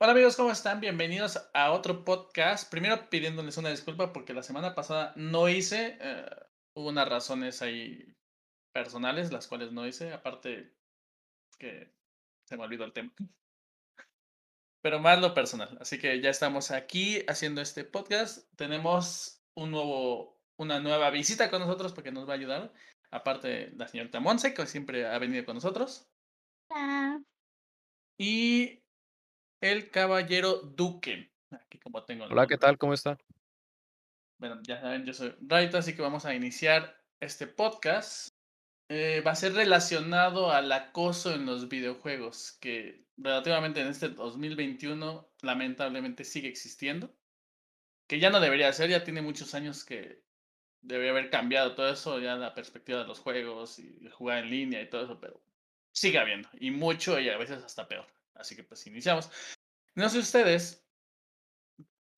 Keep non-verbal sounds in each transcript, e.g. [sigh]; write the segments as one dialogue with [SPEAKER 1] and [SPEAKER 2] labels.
[SPEAKER 1] Hola amigos, ¿cómo están? Bienvenidos a otro podcast. Primero pidiéndoles una disculpa porque la semana pasada no hice, eh, hubo unas razones ahí personales, las cuales no hice, aparte que se me olvidó el tema. Pero más lo personal, así que ya estamos aquí haciendo este podcast. Tenemos un nuevo, una nueva visita con nosotros porque nos va a ayudar. Aparte la señorita Monse, que siempre ha venido con nosotros.
[SPEAKER 2] Hola.
[SPEAKER 1] Y el caballero Duque. Aquí como tengo
[SPEAKER 3] Hola, ¿qué tal? ¿Cómo está?
[SPEAKER 1] Bueno, ya saben, yo soy Raito, así que vamos a iniciar este podcast. Eh, va a ser relacionado al acoso en los videojuegos, que relativamente en este 2021 lamentablemente sigue existiendo. Que ya no debería ser, ya tiene muchos años que debería haber cambiado todo eso, ya la perspectiva de los juegos y jugar en línea y todo eso, pero sigue habiendo, y mucho y a veces hasta peor. Así que pues iniciamos. No sé ustedes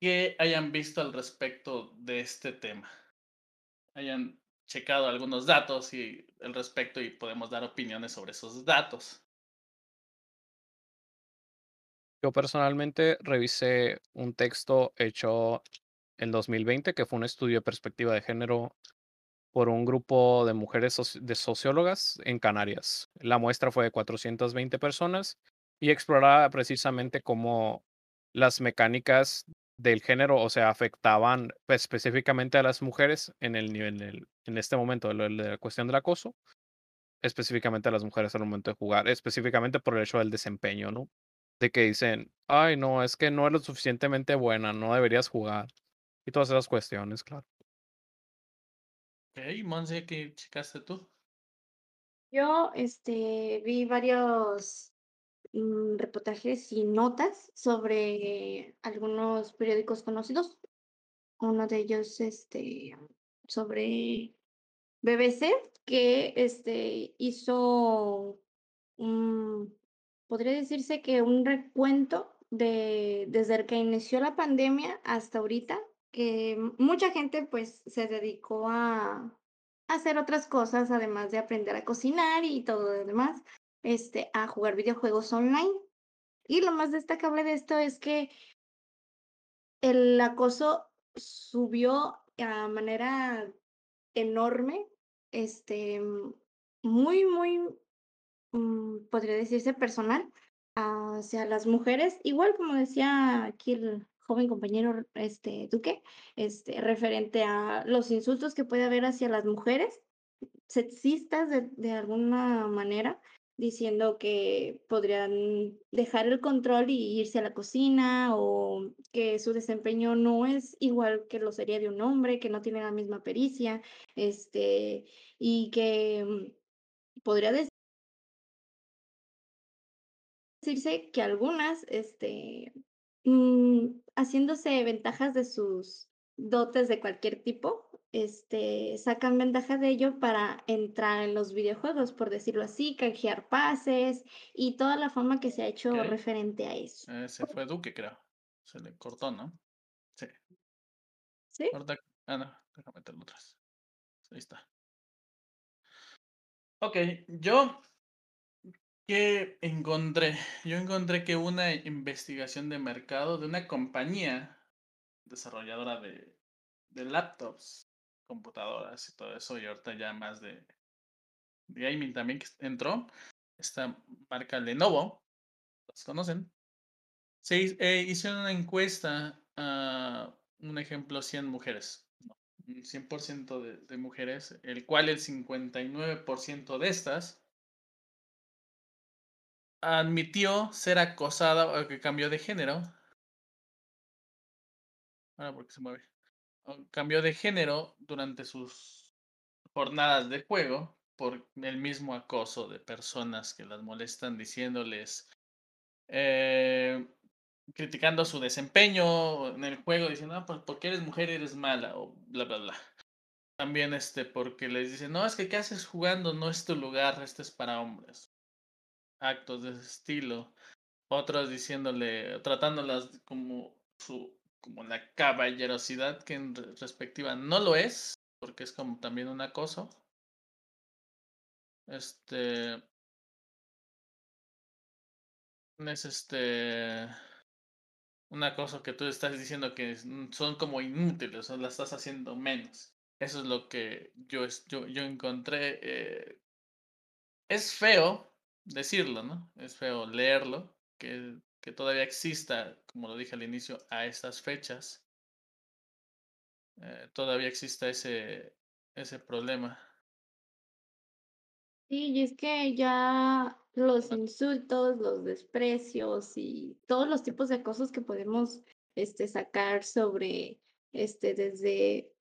[SPEAKER 1] qué hayan visto al respecto de este tema. Hayan checado algunos datos y el respecto y podemos dar opiniones sobre esos datos.
[SPEAKER 3] Yo personalmente revisé un texto hecho en 2020, que fue un estudio de perspectiva de género por un grupo de mujeres de sociólogas en Canarias. La muestra fue de 420 personas y exploraba precisamente cómo las mecánicas del género, o sea, afectaban pues, específicamente a las mujeres en el nivel, del- en este momento de, la cuestión del acoso, específicamente a las mujeres al momento de jugar, específicamente por el hecho del desempeño, ¿no? De que dicen, ay, no, es que no es lo suficientemente buena, no deberías jugar. Y todas esas cuestiones, claro.
[SPEAKER 1] Ok, Monse, ¿qué checaste tú?
[SPEAKER 2] Yo este, vi varios reportajes y notas sobre algunos periódicos conocidos. Uno de ellos este, sobre BBC, que este, hizo, un- podría decirse que un recuento de desde que inició la pandemia hasta ahorita, que mucha gente pues se dedicó a hacer otras cosas, además de aprender a cocinar y todo lo demás, este, a jugar videojuegos online. Y lo más destacable de esto es que el acoso subió a manera enorme, este, muy, muy, mm, podría decirse personal, hacia las mujeres, igual como decía aquí el joven compañero, este, Duque, este, referente a los insultos que puede haber hacia las mujeres, sexistas de de alguna manera, diciendo que podrían dejar el control y irse a la cocina, o que su desempeño no es igual que lo sería de un hombre, que no tiene la misma pericia, este, y que, mm, podría decirse que algunas, este, mm, haciéndose ventajas de sus dotes de cualquier tipo, este, sacan ventaja de ello para entrar en los videojuegos, por decirlo así, canjear pases y toda la fama que se ha hecho referente a eso.
[SPEAKER 1] Ese fue Duque, creo. Se le cortó, ¿no? Sí.
[SPEAKER 2] ¿Sí?
[SPEAKER 1] Ahorita, ah, no, déjame meterlo atrás. Ahí está. Ok, yo ¿Qué encontré? Yo encontré que una investigación de mercado de una compañía desarrolladora de, laptops, computadoras y todo eso, y ahorita ya más de, gaming también entró, esta marca Lenovo, ¿los conocen? Se eh, hicieron una encuesta a un ejemplo 100 mujeres, no, un 100% de, de mujeres, el cual el 59% de estas admitió ser acosada o que cambió de género. Ahora porque se mueve. o Cambió de género durante sus jornadas de juego por el mismo acoso de personas que las molestan diciéndoles, eh, criticando su desempeño en el juego, diciendo, ah, pues porque eres mujer eres mala o bla, bla, bla. También este, porque les dicen, no, es que ¿qué haces jugando? No es tu lugar, este es para hombres. Actos de ese estilo. otros diciéndole, tratándolas como su, como la caballerosidad que en re- respectiva no lo es, porque es como también un acoso. Este es este una cosa que tú estás diciendo que son como inútiles, o la estás haciendo menos. Eso es lo que yo, yo, yo encontré. Eh, es feo decirlo, ¿no? Es feo leerlo, que, que todavía exista, como lo dije al inicio, a estas fechas. Eh, todavía exista ese, ese problema.
[SPEAKER 2] Sí, y es que ya los insultos, los desprecios y todos los tipos de cosas que podemos este, sacar sobre, este, desde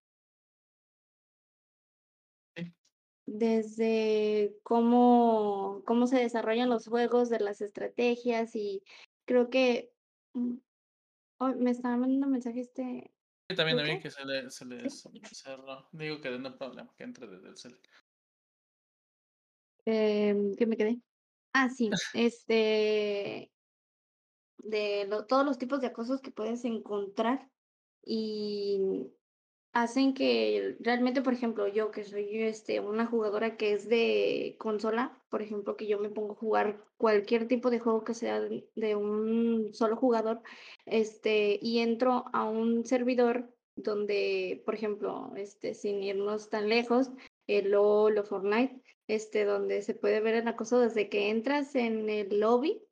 [SPEAKER 2] desde cómo, cómo se desarrollan los juegos, de las estrategias y creo que mm, me estaba mandando un mensaje este.
[SPEAKER 1] también a mí que se le, se le cerró. Digo que no hay problema, que entre desde el cel.
[SPEAKER 2] Eh, ¿Qué me quedé? Ah, sí, este de todos los tipos de acosos que puedes encontrar y hacen que realmente, por ejemplo, yo que soy este, una jugadora que es de consola, por ejemplo, que yo me pongo a jugar cualquier tipo de juego que sea de un solo jugador, este, y entro a un servidor donde, por ejemplo, este, sin irnos tan lejos, el LOL o Fortnite, este, donde se puede ver el acoso desde que entras en el lobby.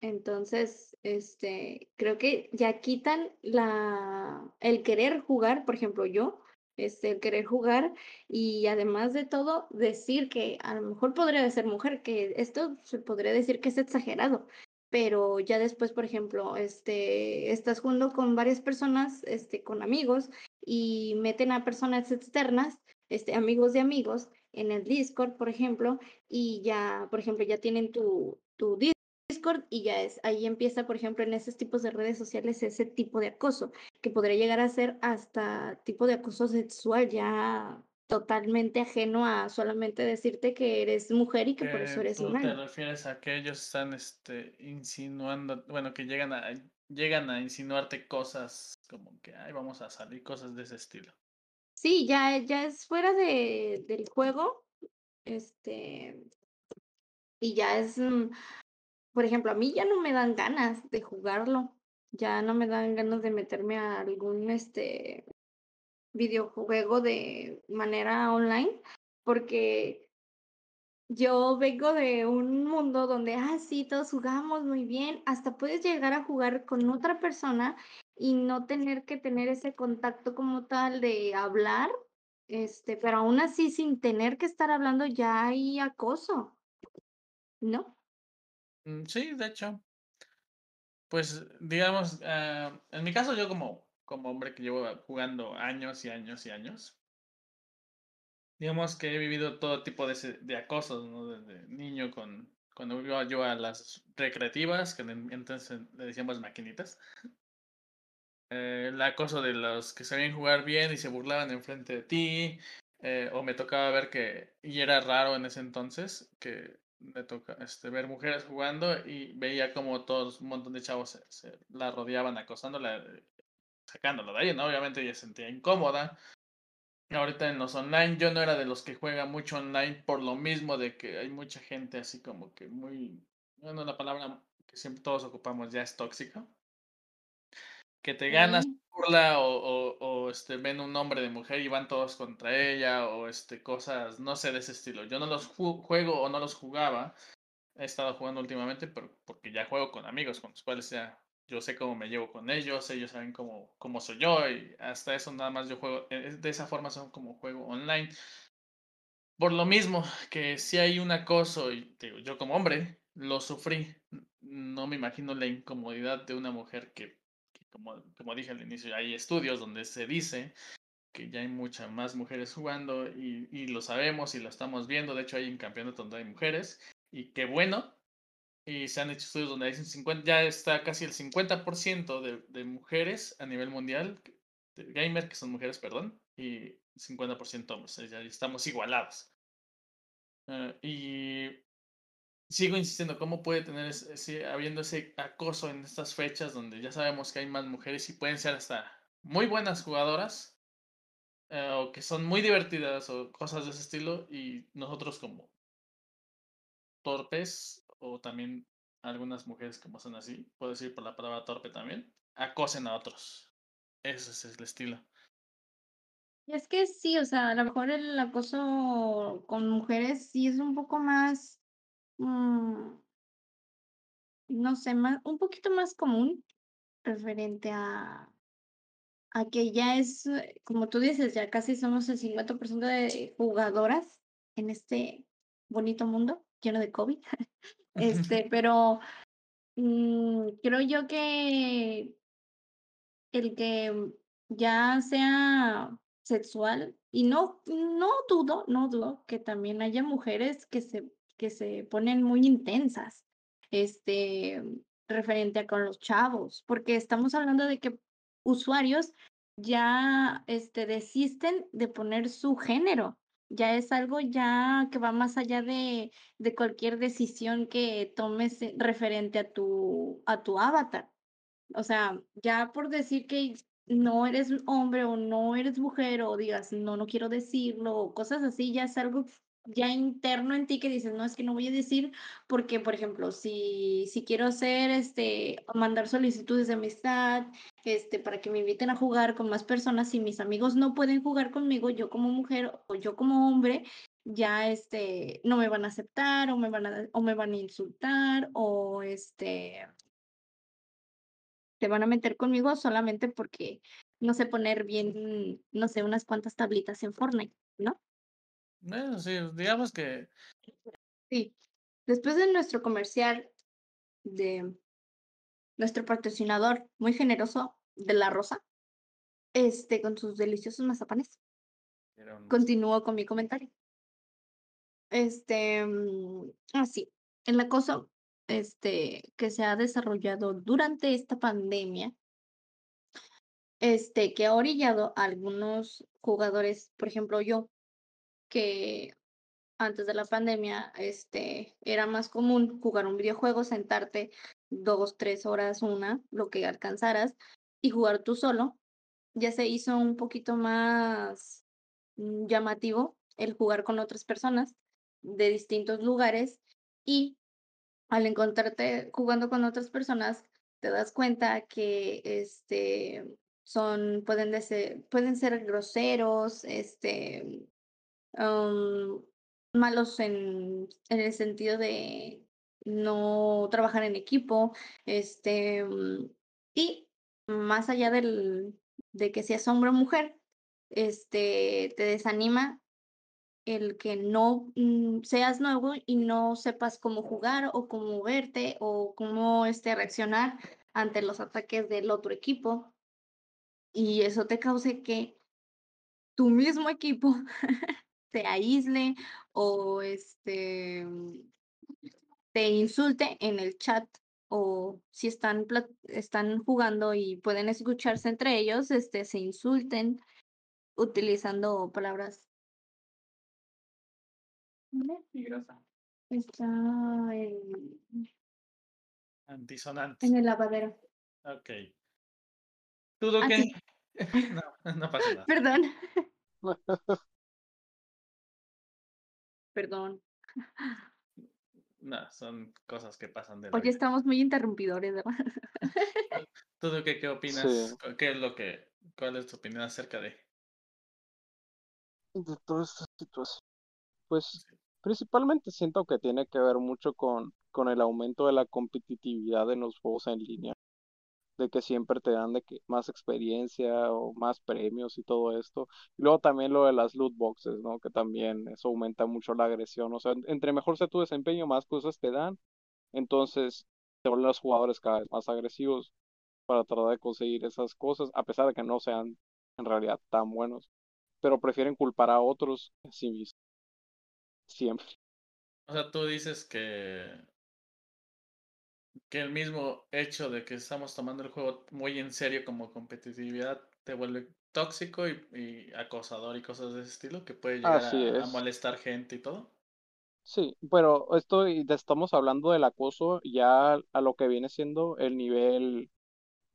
[SPEAKER 2] Entonces, este, creo que ya quitan la, el querer jugar, por ejemplo, yo, este, el querer jugar y además de todo, decir que a lo mejor podría ser mujer, que esto se podría decir que es exagerado, pero ya después, por ejemplo, este, estás jugando con varias personas, este, con amigos y meten a personas externas, este, amigos de amigos en el Discord, por ejemplo, y ya, por ejemplo, ya tienen tu, tu Discord y ya es, ahí empieza, por ejemplo, en esos tipos de redes sociales ese tipo de acoso, que podría llegar a ser hasta tipo de acoso sexual ya totalmente ajeno a solamente decirte que eres mujer y que por eso eres
[SPEAKER 1] humana. ¿Te refieres a que ellos están este, insinuando, bueno, que llegan a, llegan a insinuarte cosas como que, ay, vamos a salir, cosas de ese estilo?
[SPEAKER 2] Sí, ya, ya es fuera de, del juego, este, y ya es mm, por ejemplo, a mí ya no me dan ganas de jugarlo, ya no me dan ganas de meterme a algún este videojuego de manera online, porque yo vengo de un mundo donde, ah, sí, todos jugamos muy bien, hasta puedes llegar a jugar con otra persona y no tener que tener ese contacto como tal de hablar, este, pero aún así sin tener que estar hablando ya hay acoso, ¿no?
[SPEAKER 1] Mm, sí, de hecho. Pues, digamos, ah, en mi caso, yo como, como hombre que llevo jugando años y años y años, digamos que he vivido todo tipo de, de acosos, ¿no? Desde niño con, cuando iba yo a las recreativas, que entonces le decíamos maquinitas. Eh, el acoso de los que sabían jugar bien y se burlaban enfrente de ti, eh, o me tocaba ver que, y era raro en ese entonces, que me toca este, ver mujeres jugando y veía como todos, un montón de chavos se, la rodeaban acosándola, sacándola de ahí, ¿no? Obviamente ella se sentía incómoda. Ahorita en los online, yo no era de los que juega mucho online por lo mismo de que hay mucha gente así como que muy, bueno, la palabra que siempre todos ocupamos ya es tóxica. Que te ganas burla o, o, o, este, ven un hombre de mujer y van todos contra ella o este, cosas, no sé, de ese estilo. Yo no los juego o no los jugaba. He estado jugando últimamente pero, porque ya juego con amigos con los cuales ya yo sé cómo me llevo con ellos, ellos saben cómo, cómo soy yo y hasta eso nada más yo juego, eh, de esa forma son como juego online. Por lo mismo que si hay un acoso y digo, yo como hombre lo sufrí, no me imagino la incomodidad de una mujer que como, como dije al inicio, hay estudios donde se dice que ya hay muchas más mujeres jugando y, y, lo sabemos y lo estamos viendo. De hecho, hay un campeonato donde hay mujeres y qué bueno. Y se han hecho estudios donde hay 50, ya está casi el 50% de, de mujeres a nivel mundial, de gamer que son mujeres, perdón, y 50% hombres. Ya estamos igualados. Uh, y sigo insistiendo, ¿cómo puede tener ese, habiendo ese acoso en estas fechas donde ya sabemos que hay más mujeres y pueden ser hasta muy buenas jugadoras eh, o que son muy divertidas o cosas de ese estilo y nosotros como torpes o también algunas mujeres como son así, puedo decir por la palabra torpe también, acosen a otros. Ese es el estilo.
[SPEAKER 2] Y es que sí, o sea, a lo mejor el acoso con mujeres sí es un poco más, mm, no sé, más, un poquito más común referente a, a que ya es, eh, como tú dices, ya casi somos el 50% de jugadoras en este bonito mundo lleno de COVID. [laughs] [laughs] Este, pero mm, creo yo que el que ya sea sexual, y no, no dudo, no dudo que también haya mujeres que se, que se ponen muy intensas, este, referente a con los chavos, porque estamos hablando de que usuarios ya, este, desisten de poner su género, ya es algo ya que va más allá de, de cualquier decisión que tomes eh, referente a tu, a tu avatar. O sea, ya por decir que no eres hombre o no eres mujer o digas, no, no quiero decirlo o cosas así, ya es algo ya interno en ti que dices, no, es que no voy a decir porque, por ejemplo, si, si quiero hacer, este, mandar solicitudes de amistad, este, para que me inviten a jugar con más personas, y mis amigos no pueden jugar conmigo, yo como mujer o yo como hombre, ya, este, no me van a aceptar o me van a, o me van a insultar o, este, te van a meter conmigo solamente porque no sé poner bien, no sé, unas cuantas tablitas en Fortnite, ¿no?
[SPEAKER 1] Bueno, sí, digamos que
[SPEAKER 2] Sí. Después de nuestro comercial de nuestro patrocinador muy generoso de La Rosa, este, con sus deliciosos mazapanes,
[SPEAKER 1] un-
[SPEAKER 2] continúo con mi comentario. Este, mm, así, el acoso, este, que se ha desarrollado durante esta pandemia, este, que ha orillado a algunos jugadores, por ejemplo, yo, que antes de la pandemia, este, era más común jugar un videojuego, sentarte dos, tres horas, una, lo que alcanzaras, y jugar tú solo. Ya se hizo un poquito más mm, llamativo el jugar con otras personas de distintos lugares y al encontrarte jugando con otras personas, te das cuenta que este son, pueden, de ser, pueden ser groseros, este, malos en, en el sentido de no trabajar en equipo, este, mm, y más allá del, de que seas hombre o mujer, este, te desanima el que no mm, seas nuevo y no sepas cómo jugar o cómo moverte o cómo este, reaccionar ante los ataques del otro equipo. Y eso te cause que tu mismo equipo [laughs] te aísle o este te insulte en el chat o si están plat- están jugando y pueden escucharse entre ellos, este se insulten utilizando palabras. ¿Dónde Está en,
[SPEAKER 1] antisonante.
[SPEAKER 2] en el lavadero.
[SPEAKER 1] Ok. ¿Tú,
[SPEAKER 2] Ah,
[SPEAKER 1] qué?
[SPEAKER 2] sí. [laughs]
[SPEAKER 1] No, no pasa nada. [laughs]
[SPEAKER 2] Perdón. [laughs] Perdón.
[SPEAKER 1] No, son cosas que pasan de la
[SPEAKER 2] Oye,
[SPEAKER 1] vida.
[SPEAKER 2] estamos muy interrumpidores, ¿verdad? [laughs]
[SPEAKER 1] ¿Tú, qué, qué opinas?
[SPEAKER 4] Sí.
[SPEAKER 1] ¿Cu- ¿Qué es lo que, cuál es tu opinión acerca de?
[SPEAKER 4] de toda esta situación. Pues principalmente siento que tiene que ver mucho con, con el aumento de la competitividad en los juegos en línea, de que siempre te dan de que más experiencia o más premios y todo esto. Y luego también lo de las loot boxes, ¿no? Que también eso aumenta mucho la agresión. O sea, en- entre mejor sea tu desempeño, más cosas te dan. Entonces se vuelven los jugadores cada vez más agresivos para tratar de conseguir esas cosas, a pesar de que no sean en realidad tan buenos. Pero prefieren culpar a otros a sí mismos. Siempre.
[SPEAKER 1] O sea, tú dices que, que el mismo hecho de que estamos tomando el juego muy en serio como competitividad te vuelve tóxico y, y acosador y cosas de ese estilo, que puede llegar a, a
[SPEAKER 4] es.
[SPEAKER 1] molestar gente y todo.
[SPEAKER 4] Sí, pero esto estamos hablando del acoso ya a lo que viene siendo el nivel,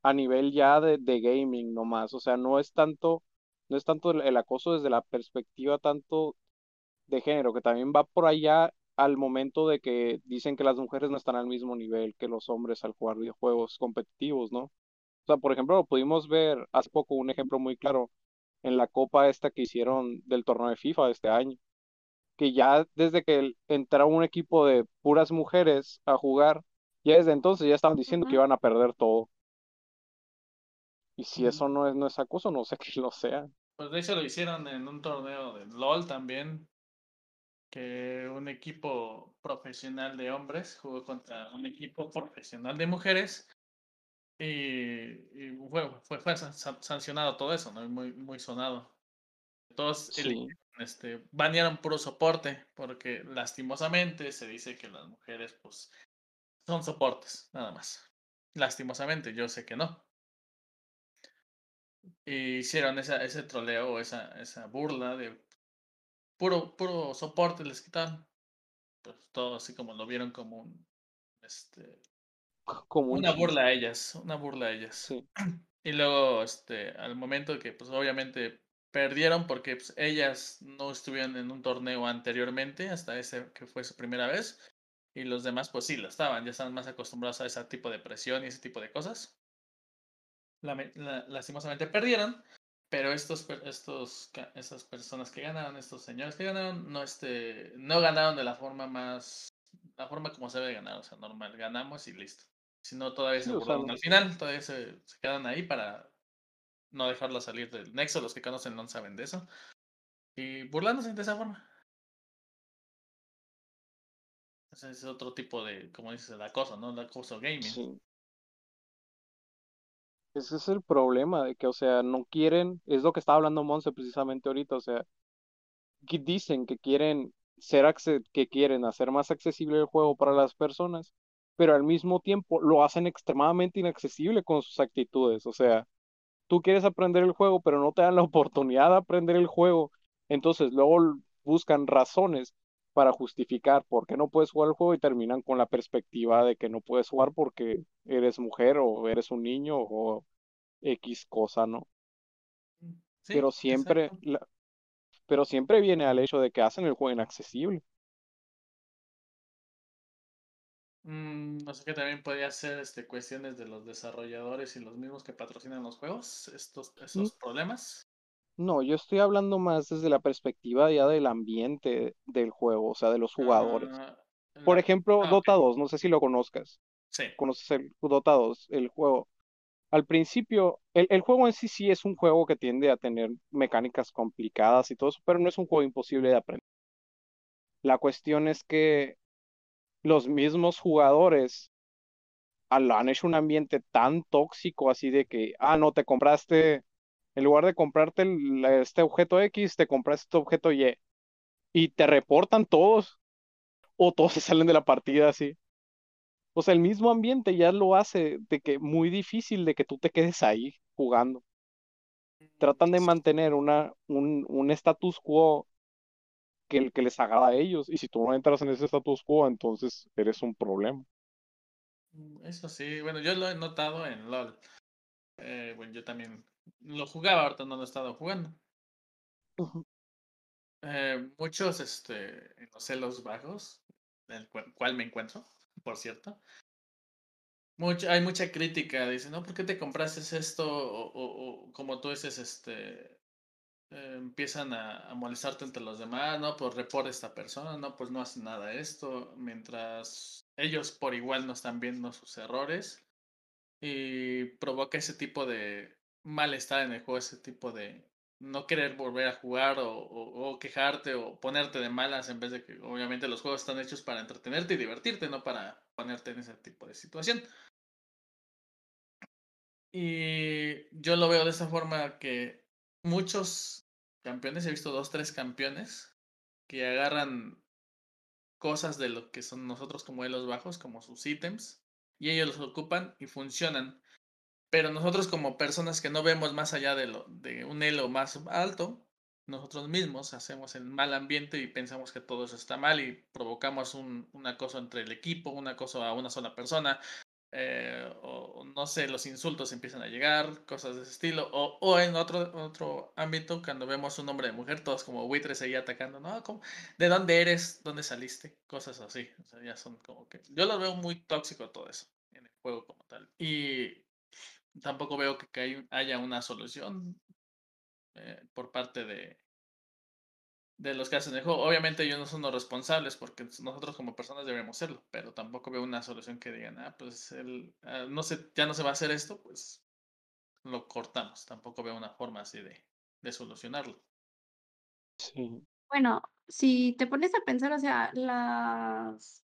[SPEAKER 4] a nivel ya de, de gaming nomás. O sea, no es tanto, no es tanto el, el acoso desde la perspectiva tanto de género, que también va por allá al momento de que dicen que las mujeres no están al mismo nivel que los hombres al jugar videojuegos competitivos, ¿no? sea, por ejemplo, pudimos ver hace poco un ejemplo muy claro en la copa esta que hicieron del torneo de FIFA de este año, que ya desde que entró un equipo de puras mujeres a jugar, ya desde entonces ya estaban diciendo que iban a perder todo. Y si eso no es, no es acoso, no sé [laughs] qué lo sea.
[SPEAKER 1] Pues de hecho lo hicieron en un torneo de LOL también, que un equipo profesional de hombres jugó contra un equipo profesional de mujeres y, fue, fue, sancionado todo eso, ¿no? Muy, muy sonado. Todos este, banearon puro soporte, porque lastimosamente se dice que las mujeres, pues, son soportes, nada más. Lastimosamente, yo sé que no. Y hicieron esa, ese troleo, esa, esa burla de puro, puro soporte les quitaron. Pues todo así como lo vieron como un este como una burla a ellas, una burla a ellas. [clears throat] Y luego, este, al momento que, pues obviamente perdieron porque pues, ellas no estuvieron en un torneo anteriormente, hasta ese que fue su primera vez, y los demás, pues sí, lo estaban, ya estaban más acostumbrados a ese tipo de presión y ese tipo de cosas. lastimosamente perdieron, pero estos, estos, esas personas que ganaron, estos señores que ganaron, no, este, no ganaron de la forma más, la forma como se debe ganar, o sea, normal, ganamos y listo. Si no, todavía se burlaron al final, todavía se, se, quedan ahí para no dejarlo salir del nexo. Los que conocen no saben de eso. Y burlándose de esa forma. Ese es otro tipo de, como dices, la cosa, ¿no? La cosa gaming. Sí.
[SPEAKER 4] Ese es el problema, de que, o sea, no quieren, es lo que estaba hablando Monse precisamente ahorita, o sea, que dicen que quieren ser, que quieren hacer más accesible el juego para las personas, pero al mismo tiempo lo hacen extremadamente inaccesible con sus actitudes. O sea, tú quieres aprender el juego, pero no te dan la oportunidad de aprender el juego. Entonces luego buscan razones para justificar por qué no puedes jugar el juego y terminan con la perspectiva de que no puedes jugar porque eres mujer o eres un niño o X cosa, ¿no? Mm, pero siempre, pero siempre viene al hecho de que hacen el juego inaccesible.
[SPEAKER 1] Mm, no sé qué también podría ser este, cuestiones de los desarrolladores y los mismos que patrocinan los juegos, estos, esos problemas.
[SPEAKER 4] No, yo estoy hablando más desde la perspectiva ya del ambiente del juego, o sea, de los jugadores. Ah, Por ejemplo, ah, Dota 2, no sé si lo conozcas.
[SPEAKER 1] Sí.
[SPEAKER 4] ¿Conoces el Dota 2, el juego? Al principio, el, el, juego en sí sí es un juego que tiende a tener mecánicas complicadas y todo eso, pero no es un juego imposible de aprender. La cuestión es que los mismos jugadores han hecho un ambiente tan tóxico así de que, ah, no, te compraste, en lugar de comprarte este objeto X, te compraste este objeto Y. Y te reportan todos. O todos [laughs] se salen de la partida así. O sea, el mismo ambiente ya lo hace de que muy difícil de que tú te quedes ahí jugando. Tratan de mantener una, un, un status quo que, que les agrada a ellos. Y si tú no entras en ese status quo, entonces eres un problema.
[SPEAKER 1] Mm, eso sí, bueno, yo lo he notado en LOL. Eh, bueno, yo también lo jugaba, ahorita no lo he estado jugando. Eh, muchos, este, en los celos bajos, en el cual me encuentro, por cierto. Mucho, hay mucha crítica, dicen, no, ¿por qué te compraste esto? O, o, como tú dices, este, eh, empiezan a, molestarte entre los demás, no, pues reporta esta persona, no, pues no hace nada esto, mientras ellos por igual no están viendo sus errores y provoca ese tipo de malestar en el juego, ese tipo de no querer volver a jugar o, o, quejarte o ponerte de malas en vez de que obviamente los juegos están hechos para entretenerte y divertirte, no para ponerte en ese tipo de situación. Y yo lo veo de esa forma que muchos campeones, he visto dos, tres campeones que agarran cosas de lo que son nosotros como los bajos, como sus ítems, y ellos los ocupan y funcionan. Pero nosotros como personas que no vemos más allá de, lo, de un elo más alto, nosotros mismos hacemos el mal ambiente y pensamos que todo eso está mal y provocamos un, un acoso entre el equipo, un acoso a una sola persona, eh, o no sé, los insultos empiezan a llegar, cosas de ese estilo, o, o en otro, otro ámbito, cuando vemos un hombre de mujer, todos como buitres ahí atacando, ¿no? ¿De dónde eres? ¿Dónde saliste? Cosas así, o sea, ya son como que, yo lo veo muy tóxico todo eso, en el juego como tal, y tampoco veo que haya una solución eh, por parte de, de los que hacen el juego. Obviamente ellos no son los responsables porque nosotros como personas debemos serlo, pero tampoco veo una solución que digan, ah, pues el, ah, no sé, ya no se va a hacer esto, pues lo cortamos. Tampoco veo una forma así de, de solucionarlo.
[SPEAKER 4] Sí.
[SPEAKER 2] Bueno, si te pones a pensar, o sea, las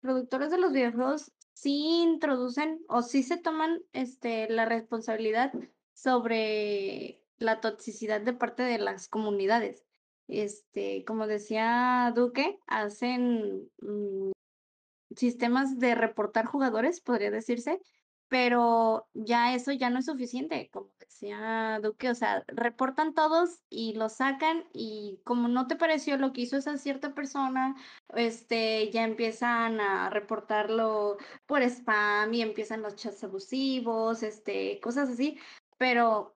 [SPEAKER 2] productores de los videojuegos sí introducen o sí se toman este, la responsabilidad sobre la toxicidad de parte de las comunidades. Este, como decía Duque, hacen mm, sistemas de reportar jugadores, podría decirse, pero ya eso ya no es suficiente, como decía Duque, o sea, reportan todos y lo sacan y como no te pareció lo que hizo esa cierta persona, este, ya empiezan a reportarlo por spam y empiezan los chats abusivos, este, cosas así, pero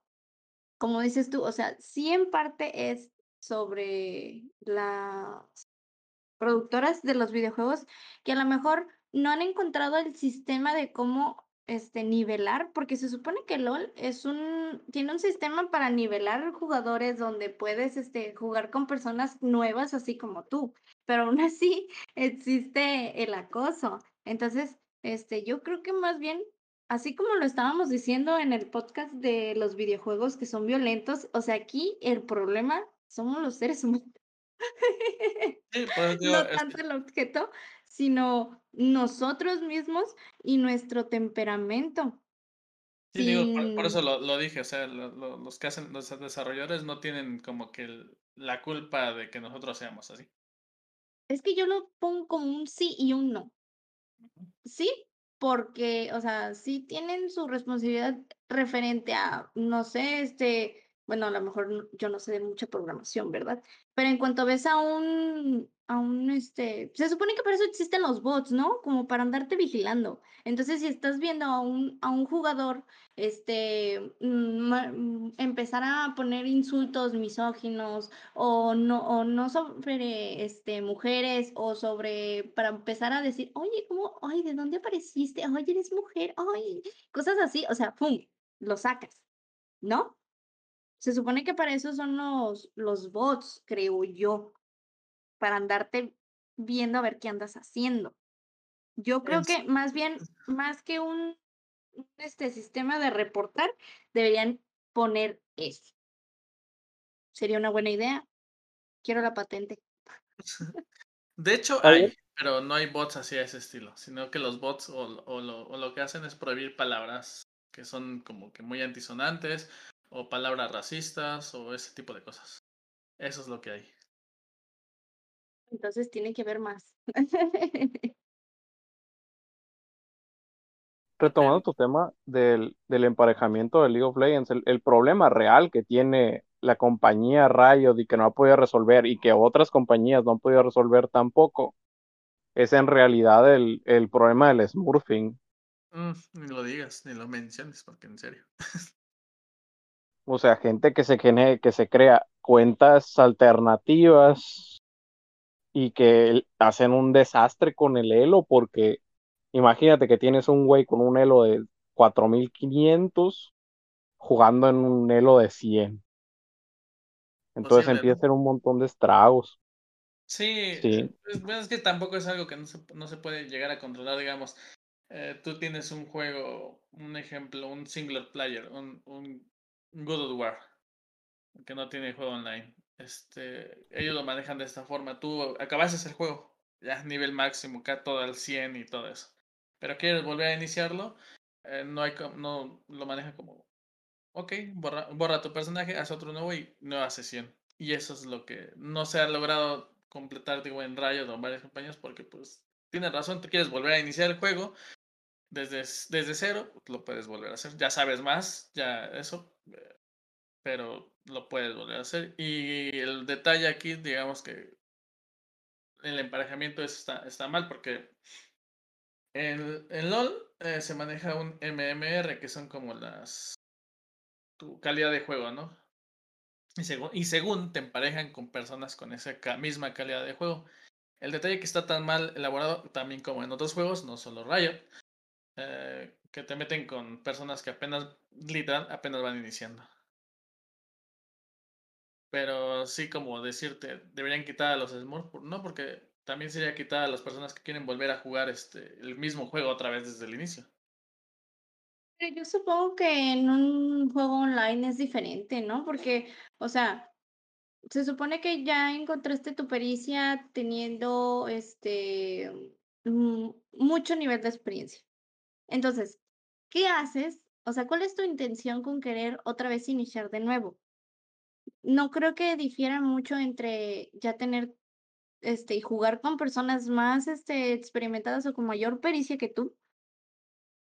[SPEAKER 2] como dices tú, o sea, sí en parte es sobre las productoras de los videojuegos que a lo mejor no han encontrado el sistema de cómo este, nivelar, porque se supone que LOL es un, tiene un sistema para nivelar jugadores donde puedes este, jugar con personas nuevas así como tú, pero aún así [laughs] existe el acoso. Entonces, este, yo creo que más bien, así como lo estábamos diciendo en el podcast de los videojuegos que son violentos, o sea, aquí el problema somos los seres humanos. [laughs] no tanto el objeto, sino nosotros mismos y nuestro temperamento.
[SPEAKER 1] Sí, digo, por, eso lo, dije, o sea, los que hacen, los desarrolladores no tienen como que la culpa de que nosotros seamos así.
[SPEAKER 2] Es que yo lo pongo como un sí y un no. Sí, porque, o sea, sí tienen su responsabilidad referente a, no sé, este, bueno, a lo mejor yo no sé de mucha programación, ¿verdad? Pero en cuanto ves a un, a un, este, se supone que para eso existen los bots, ¿no? Como para andarte vigilando. Entonces, si estás viendo a un, a un jugador, este, mm, mm, empezar a poner insultos misóginos o no, o no sobre, este, mujeres o sobre, para empezar a decir, oye, ¿cómo, ay, ¿de dónde apareciste? Ay, eres mujer, ay, cosas así, o sea, ¡pum! Lo sacas, ¿no? Se supone que para eso son los, los bots, creo yo, para andarte viendo a ver qué andas haciendo. Yo creo que más bien, más que un, este sistema de reportar, deberían poner eso. Sería una buena idea. Quiero la patente. [laughs]
[SPEAKER 1] De hecho, hay, pero no hay bots así a ese estilo, sino que los bots o, lo, o lo que hacen es prohibir palabras que son como que muy antisonantes o palabras racistas o ese tipo de cosas. Eso es lo que hay.
[SPEAKER 2] Entonces tiene que ver más. [laughs]
[SPEAKER 4] Retomando tu tema del, del emparejamiento de League of Legends, el, problema real que tiene la compañía Riot y que no ha podido resolver y que otras compañías no han podido resolver tampoco, es en realidad el, el problema del smurfing.
[SPEAKER 1] Mm, ni lo digas, ni lo menciones, porque en serio. [laughs]
[SPEAKER 4] O sea, gente que se, que se crea cuentas alternativas y que hacen un desastre con el elo porque imagínate que tienes un güey con un elo de 4500 jugando en un elo de 100. Entonces empieza a ser un montón de estragos.
[SPEAKER 1] Sí, sí. Es, que tampoco es algo que no se, no se puede llegar a controlar, digamos. Eh, tú tienes un juego, un ejemplo, un single player, un, un God of War, que no tiene juego online. Este, ellos lo manejan de esta forma. Tú acabaste el juego, ya nivel máximo, acá todo al 100 y todo eso. Pero quieres volver a iniciarlo, eh, no, hay, no lo maneja como, ok, borra, borra tu personaje, haz otro nuevo y nueva sesión. Y eso es lo que no se ha logrado completar digo, en Riot o en varias compañías porque pues tienes razón, tú quieres volver a iniciar el juego desde, desde cero, lo puedes volver a hacer. Ya sabes más, ya eso, pero lo puedes volver a hacer. Y el detalle aquí, digamos que el emparejamiento está, está mal porque en, en LOL eh, se maneja un MMR, que son como las tu calidad de juego, ¿no? Y según, y según te emparejan con personas con esa misma calidad de juego. El detalle que está tan mal elaborado, también como en otros juegos, no solo Riot, eh, que te meten con personas que apenas, literal, apenas van iniciando. Pero sí, como decirte, deberían quitar a los Smurfs, no, porque también sería quitar a las personas que quieren volver a jugar este el mismo juego otra vez desde el inicio.
[SPEAKER 2] Yo supongo que en un juego online es diferente, ¿no? Porque, o sea, se supone que ya encontraste tu pericia teniendo este mucho nivel de experiencia. Entonces, ¿qué haces? O sea, ¿cuál es tu intención con querer otra vez iniciar de nuevo? No creo que difiera mucho entre ya tener este y jugar con personas más este experimentadas o con mayor pericia que tú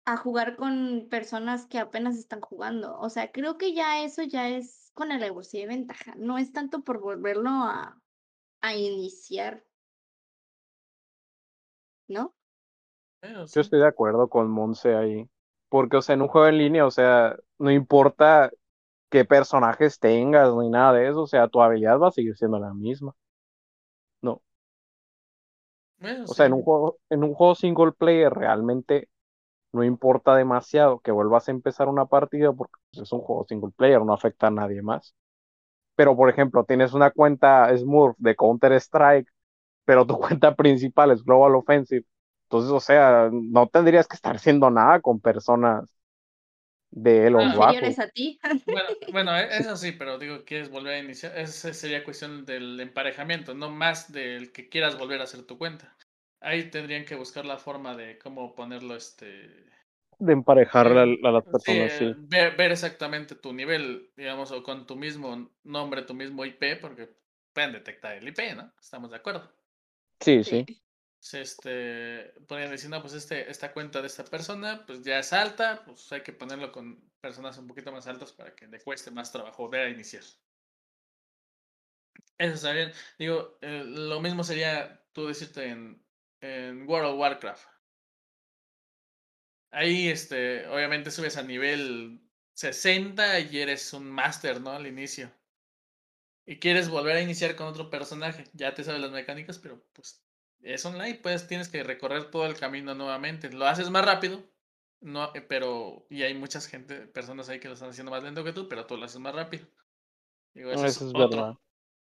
[SPEAKER 2] a jugar con personas que apenas están jugando. O sea, creo que ya eso ya es con la alevosía de ventaja. No es tanto por volverlo a, a iniciar. ¿No?
[SPEAKER 4] Yo estoy de acuerdo con Monse ahí. Porque, o sea, en un juego en línea, o sea, no importa qué personajes tengas ni nada de eso, o sea, tu habilidad va a seguir siendo la misma. No. o sea, en un juego, en un juego single player realmente no importa demasiado que vuelvas a empezar una partida porque pues, es un juego single player, no afecta a nadie más. Pero, por ejemplo, tienes una cuenta Smurf de Counter-Strike, pero tu [laughs] cuenta principal es Global Offensive. Entonces, o sea, no tendrías que estar haciendo nada con personas de los
[SPEAKER 2] ah, bajos. a ti.
[SPEAKER 1] bueno, [laughs] bueno, e, eso sí, pero digo, quieres volver a iniciar, esa sería cuestión del emparejamiento, no más del que quieras volver a hacer tu cuenta. Ahí tendrían que buscar la forma de cómo ponerlo, este...
[SPEAKER 4] De emparejar a, las personas, sí.
[SPEAKER 1] Ver, exactamente tu nivel, digamos, o con tu mismo nombre, tu mismo IP, porque pueden detectar el IP, ¿no? Estamos de acuerdo.
[SPEAKER 4] Sí, sí.
[SPEAKER 1] Este, podrían decir, pues este, esta cuenta de esta persona, pues ya es alta, pues hay que ponerlo con personas un poquito más altas para que le cueste más trabajo volver a iniciar. Eso está bien. Digo, eh, lo mismo sería tú decirte en, en World of Warcraft. Ahí, este, obviamente subes a nivel 60 y eres un máster, ¿no? Al inicio. Y quieres volver a iniciar con otro personaje. Ya te sabes las mecánicas, pero pues es online, pues tienes que recorrer todo el camino nuevamente. Lo haces más rápido, no, eh, pero, y hay muchas gente, personas ahí que lo están haciendo más lento que tú, pero tú lo haces más rápido.
[SPEAKER 4] eso, es, Verdad.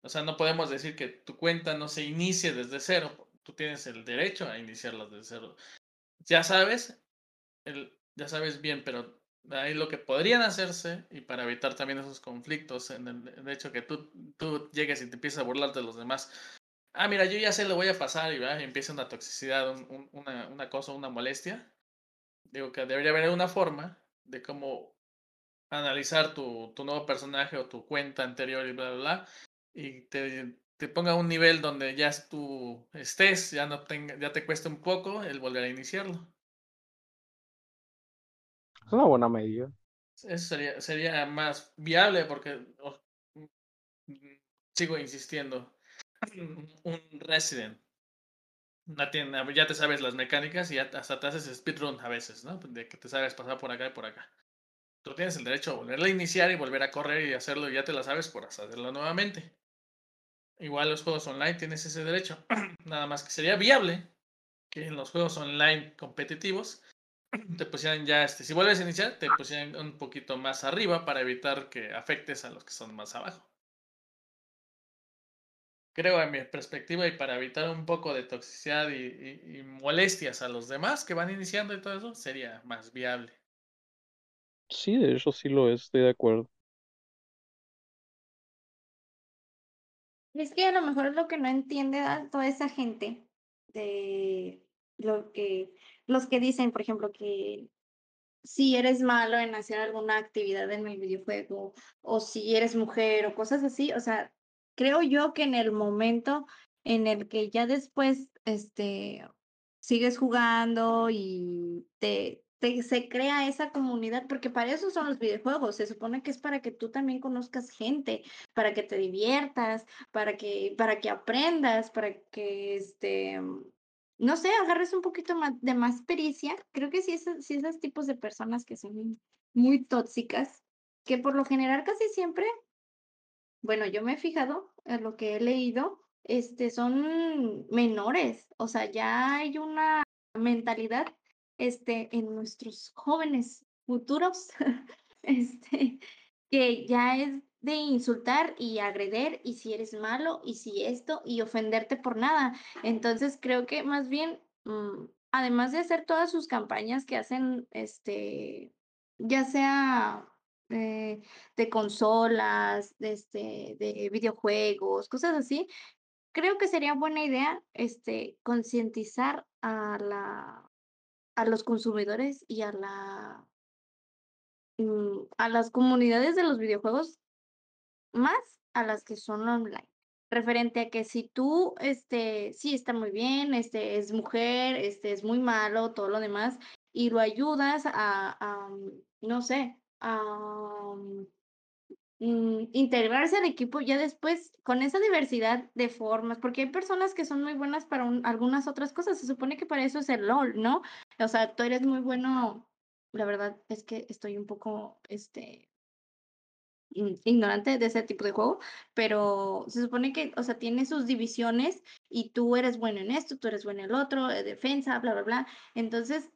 [SPEAKER 1] O sea, no podemos decir que tu cuenta no se inicie desde cero, tú tienes el derecho a iniciarlas desde cero. Ya sabes, el, ya sabes bien, pero ahí lo que podrían hacerse, y para evitar también esos conflictos, en el, hecho que tú, tú llegues y te empiezas a burlar de los demás. Ah, mira, yo ya sé, lo voy a pasar y, empieza una toxicidad, una, una cosa, una molestia. Digo que debería haber una forma de cómo analizar tu, tu nuevo personaje o tu cuenta anterior y bla, bla, bla, y te te ponga un nivel donde ya tú estés, ya no tenga, ya te cueste un poco el volver a iniciarlo.
[SPEAKER 4] Es una buena medida.
[SPEAKER 1] Eso sería, sería más viable porque mm, sigo insistiendo. Un Resident. ya te sabes las mecánicas y hasta te haces speedrun a veces, ¿no? De que te sabes pasar por acá y por acá. Tú tienes el derecho a volver a iniciar y volver a correr y hacerlo, y ya te la sabes por hacerlo nuevamente. Igual los juegos online tienes ese derecho. [clears throat] Nada más que sería viable que en los juegos online competitivos te pusieran ya, este, si vuelves a iniciar, te pusieran un poquito más arriba para evitar que afectes a los que son más abajo. Creo en mi perspectiva y para evitar un poco de toxicidad y, y molestias a los demás que van iniciando y todo eso, sería más viable.
[SPEAKER 4] Sí, de hecho sí lo es, estoy de acuerdo.
[SPEAKER 2] Es que a lo mejor es lo que no entiende toda esa gente de lo que, los que dicen, por ejemplo, que si eres malo en hacer alguna actividad en el videojuego o si eres mujer o cosas así, o sea, creo yo que en el momento en el que ya después, este, sigues jugando y te, se crea esa comunidad, porque para eso son los videojuegos, se supone que es para que tú también conozcas gente, para que te diviertas, para que, para que aprendas, para que, este, no sé, agarres un poquito más de más pericia. Creo que sí, esos, sí esos tipos de personas que son muy tóxicas, que por lo general casi siempre, bueno, yo me he fijado en lo que he leído, este, son menores, o sea, ya hay una mentalidad este, en nuestros jóvenes futuros, [laughs] este, que ya es de insultar y agreder y si eres malo y si esto y ofenderte por nada. Entonces creo que más bien, mm, además de hacer todas sus campañas que hacen, este, ya sea de consolas, de, este, de videojuegos, cosas así, creo que sería buena idea este, concientizar a, la, a los consumidores y a, la, mm, a las comunidades de los videojuegos más a las que son online. Referente a que si tú, este, sí está muy bien, este, es mujer, este, es muy malo, todo lo demás, y lo ayudas a, no sé, mm, integrarse al equipo ya después con esa diversidad de formas, porque hay personas que son muy buenas para algunas otras cosas, se supone que para eso es el LOL, ¿no? O sea, tú eres muy bueno, la verdad es que estoy un poco, este, ignorante de ese tipo de juego, pero se supone que, o sea, tiene sus divisiones y tú eres bueno en esto, tú eres bueno en el otro, de defensa, bla, bla, bla. Entonces,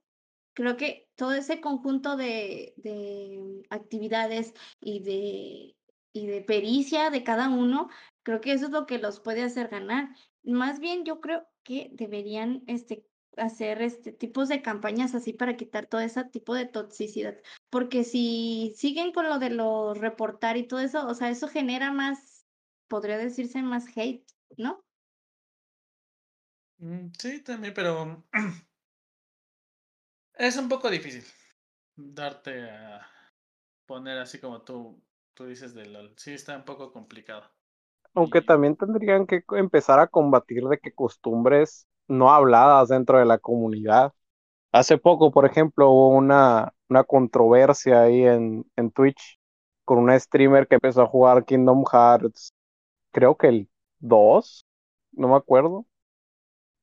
[SPEAKER 2] creo que todo ese conjunto de, de actividades y de, y de pericia de cada uno, creo que eso es lo que los puede hacer ganar. Más bien, yo creo que deberían este, hacer este tipos de campañas así para quitar todo ese tipo de toxicidad. Porque si siguen con lo de los reportar y todo eso, o sea, eso genera más, podría decirse más hate, ¿no?
[SPEAKER 1] Mm, sí, también, pero [clears throat] es un poco difícil darte a poner así como tú, tú dices de LOL. Sí, está un poco complicado.
[SPEAKER 4] Aunque también tendrían que empezar a combatir de que costumbres no habladas dentro de la comunidad. Hace poco, por ejemplo, hubo una, una controversia ahí en, en Twitch con una streamer que empezó a jugar Kingdom Hearts, creo que el 2, no me acuerdo,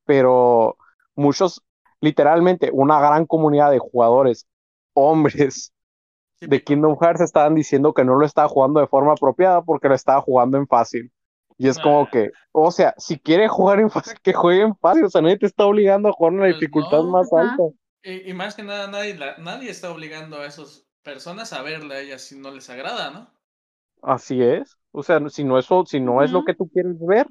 [SPEAKER 4] pero muchos, literalmente, una gran comunidad de jugadores, hombres de Kingdom Hearts estaban diciendo que no lo estaba jugando de forma apropiada porque lo estaba jugando en fácil. Y es como que, o sea, si quiere jugar en fácil, que juegue en fácil. O sea, nadie te está obligando a jugar en la pues dificultad más alta.
[SPEAKER 1] Y, más que nada, nadie, nadie está obligando a esas personas a verla a ellas si no les agrada, ¿no?
[SPEAKER 4] Así es. O sea, si no, eso, si no es lo que tú quieres ver,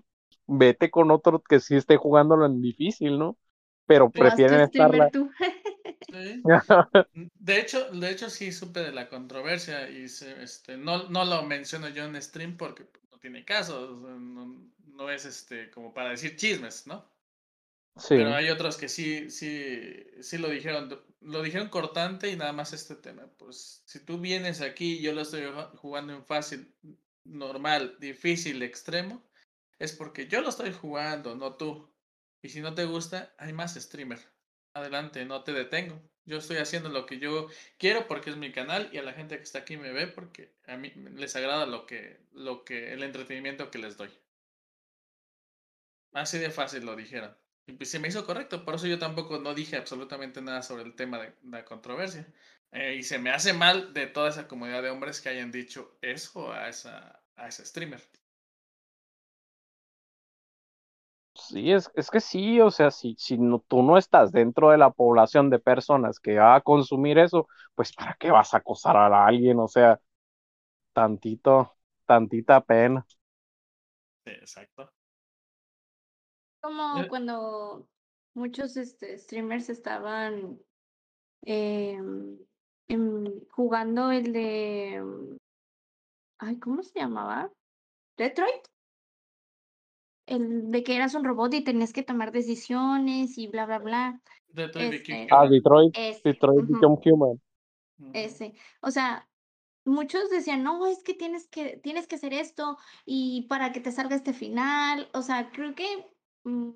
[SPEAKER 4] vete con otro que sí esté jugándolo en difícil, ¿no? Pero prefieren estarla. [laughs]
[SPEAKER 1] de hecho, de hecho sí supe de la controversia y este no, no lo menciono yo en stream porque tiene caso, no, es este como para decir chismes, ¿no? Sí. Pero hay otros que sí, sí, sí lo dijeron, lo dijeron cortante y nada más este tema. Pues si tú vienes aquí, yo lo estoy jugando en fácil, normal, difícil, extremo, es porque yo lo estoy jugando, no tú. Y si no te gusta, hay más streamer. Adelante, no te detengo. Yo estoy haciendo lo que yo quiero porque es mi canal y a la gente que está aquí me ve porque a mí les agrada lo que, lo que, el entretenimiento que les doy. Así de fácil lo dijeron. Y pues se me hizo correcto, por eso yo tampoco no dije absolutamente nada sobre el tema de, la controversia. Eh, y se me hace mal de toda esa comunidad de hombres que hayan dicho eso a esa, a ese streamer.
[SPEAKER 4] Sí, es, es que sí, o sea, si, si no, tú no estás dentro de la población de personas que va a consumir eso, pues ¿para qué vas a acosar a alguien? O sea, tantito, tantita pena.
[SPEAKER 1] Sí, exacto.
[SPEAKER 2] Como cuando muchos este, streamers estaban em, em, jugando el de... Ay, ¿cómo se llamaba? ¿Detroit? El de que eras un robot y tenías que tomar decisiones y bla, bla, bla.
[SPEAKER 1] Detroit este,
[SPEAKER 4] ah, Detroit, Detroit Become Human.
[SPEAKER 2] Ese. O sea, muchos decían, no, es que tienes que, tienes que hacer esto y para que te salga este final. O sea, creo que mm,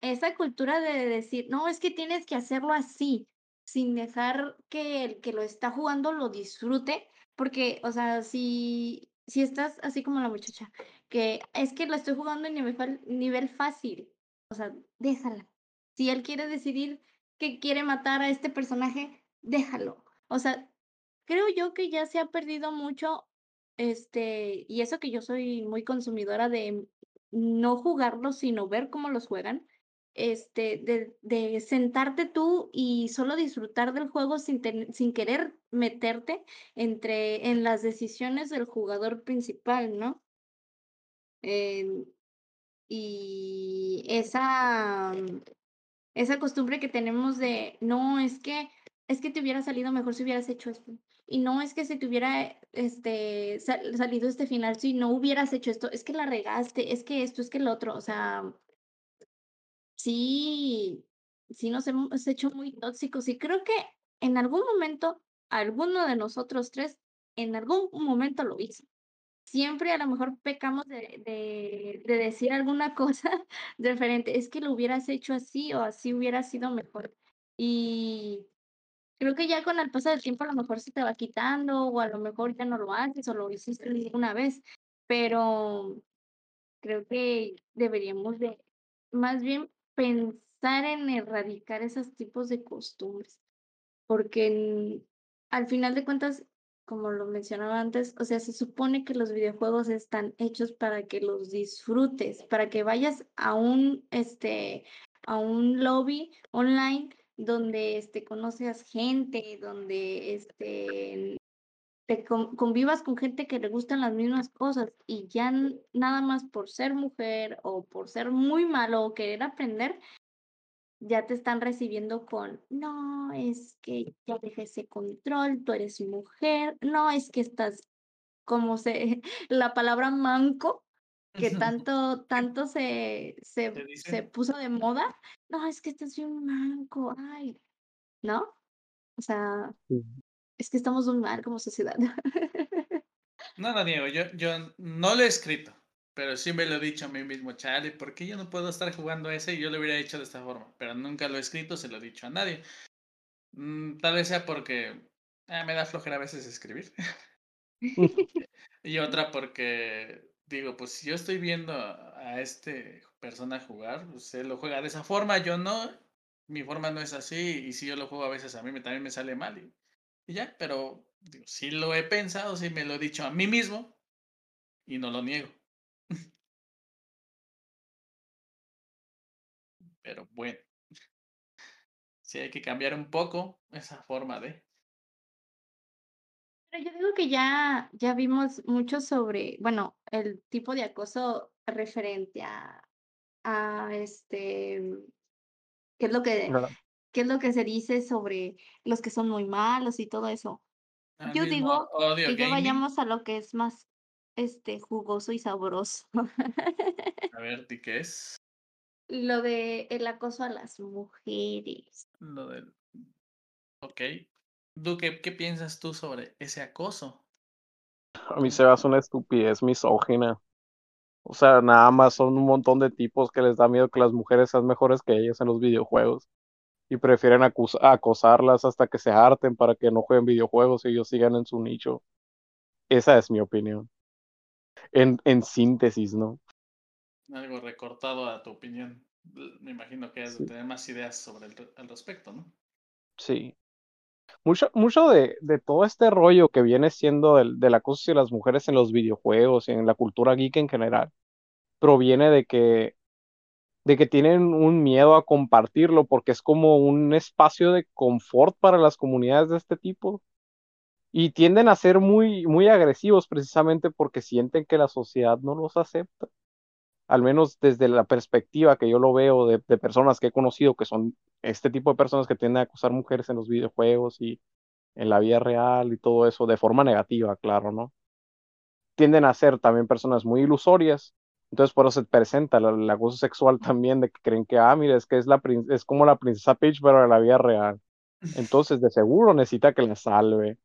[SPEAKER 2] esa cultura de decir, no, es que tienes que hacerlo así, sin dejar que el que lo está jugando lo disfrute, porque, o sea, si, si estás así como la muchacha, que es que la estoy jugando en nivel, nivel fácil, o sea, déjala. Si él quiere decidir que quiere matar a este personaje, déjalo. O sea, creo yo que ya se ha perdido mucho, este, y eso que yo soy muy consumidora de no jugarlos, sino ver cómo los juegan. este, de, de sentarte tú y solo disfrutar del juego sin, sin querer meterte entre, en las decisiones del jugador principal, ¿no? Y esa, esa costumbre que tenemos de, no, es que, es que te hubiera salido mejor si hubieras hecho esto. Y no es que se te hubiera este, salido este final si no hubieras hecho esto, es que la regaste, es que esto, es que el otro, o sea, sí, sí nos hemos hecho muy tóxicos y creo que en algún momento, alguno de nosotros tres, en algún momento lo hizo. Siempre a lo mejor pecamos de, de, de decir alguna [laughs] cosa diferente, es que lo hubieras hecho así o así hubiera sido mejor. Y creo que ya con el paso del tiempo a lo mejor se te va quitando o a lo mejor ya no lo haces o lo hiciste una vez, pero creo que deberíamos de más bien pensar en erradicar esos tipos de costumbres, porque al final de cuentas, como lo mencionaba antes, o sea, se supone que los videojuegos están hechos para que los disfrutes, para que vayas a un, este, a un lobby online donde este, conoces gente, donde este, te convivas con gente que le gustan las mismas cosas y ya nada más por ser mujer o por ser muy malo o querer aprender, ya te están recibiendo con, no, es que ya dejé ese control, tú eres mujer, no, es que estás, como se, [laughs] la palabra manco, que tanto, tanto se, se, se puso de moda, no, es que estás bien manco, ay, ¿no? O sea, es que estamos muy mal como sociedad. [laughs]
[SPEAKER 1] No, no, Diego, yo, yo no lo he escrito, pero sí me lo he dicho a mí mismo, Charlie, ¿por qué yo no puedo estar jugando ese? Y yo lo hubiera hecho de esta forma, pero nunca lo he escrito, se lo he dicho a nadie. Mm, tal vez sea porque ah, me da flojera a veces escribir. [laughs] y otra porque digo, pues si yo estoy viendo a este persona jugar, pues él lo juega de esa forma, yo no, mi forma no es así, y si yo lo juego a veces a mí me, también me sale mal. Y, y ya, pero digo, sí lo he pensado, sí me lo he dicho a mí mismo y no lo niego. Pero bueno, sí hay que cambiar un poco esa forma de...
[SPEAKER 2] Pero yo digo que ya, ya vimos mucho sobre, bueno, el tipo de acoso referente a, a este, qué es lo que qué es lo que se dice sobre los que son muy malos y todo eso. Yo digo que ya vayamos a lo que es más este jugoso y sabroso.
[SPEAKER 1] A ver, ¿y qué es?
[SPEAKER 2] Lo de el acoso a las mujeres.
[SPEAKER 1] Lo del Ok. Duque, ¿qué piensas tú sobre ese acoso?
[SPEAKER 4] A mí se me hace una estupidez misógina. O sea, nada más son un montón de tipos que les da miedo que las mujeres sean mejores que ellas en los videojuegos y prefieren acosarlas hasta que se harten para que no jueguen videojuegos y ellos sigan en su nicho. Esa es mi opinión. En, en síntesis, ¿no?
[SPEAKER 1] Algo recortado a tu opinión. Me imagino que has de tener más ideas sobre el, al respecto, ¿no?
[SPEAKER 4] Sí. Mucho, mucho de, de, todo este rollo que viene siendo del, del acoso de las mujeres en los videojuegos y en la cultura geek en general proviene de que de que tienen un miedo a compartirlo porque es como un espacio de confort para las comunidades de este tipo y tienden a ser muy, muy agresivos precisamente porque sienten que la sociedad no los acepta. Al menos desde la perspectiva que yo lo veo de, de personas que he conocido que son este tipo de personas que tienden a acusar mujeres en los videojuegos y en la vida real y todo eso de forma negativa, claro, ¿no? Tienden a ser también personas muy ilusorias entonces por eso se presenta el, acoso sexual [laughs] también, de que creen que, ah, mira, es que es, la, es como la princesa Peach, pero en la vida real. Entonces de seguro necesita que la salve,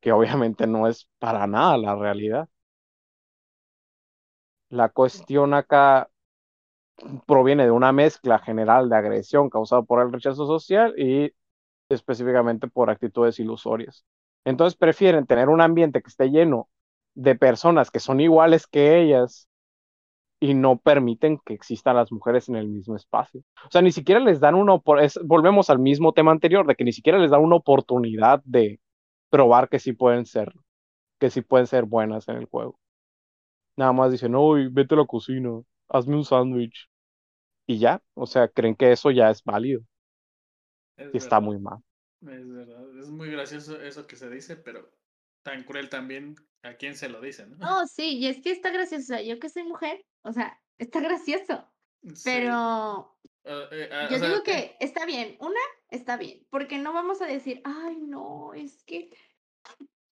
[SPEAKER 4] que obviamente no es para nada la realidad. La cuestión acá proviene de una mezcla general de agresión causada por el rechazo social y específicamente por actitudes ilusorias. Entonces prefieren tener un ambiente que esté lleno de personas que son iguales que ellas y no permiten que existan las mujeres en el mismo espacio. O sea, ni siquiera les dan una, volvemos al mismo tema anterior, de que ni siquiera les dan una oportunidad de probar que sí pueden ser, que sí pueden ser buenas en el juego. Nada más dicen, uy, vete a la cocina, hazme un sándwich. y ya, o sea, creen que eso ya es válido
[SPEAKER 1] Es
[SPEAKER 4] y está muy mal.
[SPEAKER 1] es verdad. Es muy gracioso eso que se dice, pero tan cruel también a quién se lo dice, ¿no?
[SPEAKER 2] No, sí, y es que está gracioso. O sea, yo que soy mujer, o sea, está gracioso.
[SPEAKER 1] Sí.
[SPEAKER 2] Pero
[SPEAKER 1] Ah, eh, ah,
[SPEAKER 2] yo
[SPEAKER 1] o sea,
[SPEAKER 2] digo
[SPEAKER 1] eh,
[SPEAKER 2] que está bien. Una, está bien. Porque no vamos a decir, ay, no, es que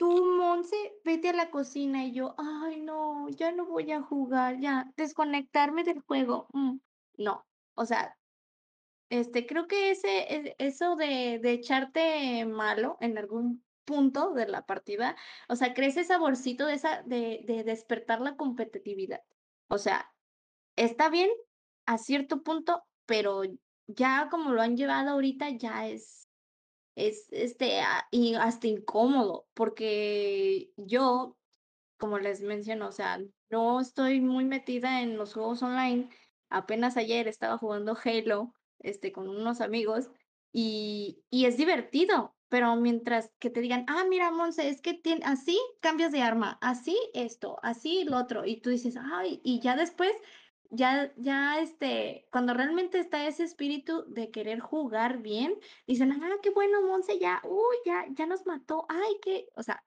[SPEAKER 2] tú, Monse, vete a la cocina. Y yo, ay, no, ya no voy a jugar, ya, desconectarme del juego. mm, No, o sea, este, creo que ese, e- eso de, de echarte malo en algún punto de la partida, o sea, crece ese saborcito de esa, de, de despertar la competitividad. O sea, está bien a cierto punto, pero ya como lo han llevado ahorita, ya es, es este, y hasta incómodo, porque yo, como les menciono, o sea, no estoy muy metida en los juegos online. Apenas ayer estaba jugando Halo, este, con unos amigos y, y es divertido, pero mientras que te digan, ah, mira, Monse, es que tiene, así cambias de arma, así esto, así lo otro, y tú dices, ay, y ya después, ya, ya, este, cuando realmente está ese espíritu de querer jugar bien, dicen, ah, qué bueno, Monse, ya, uy, ya, ya nos mató, ay, qué, o sea,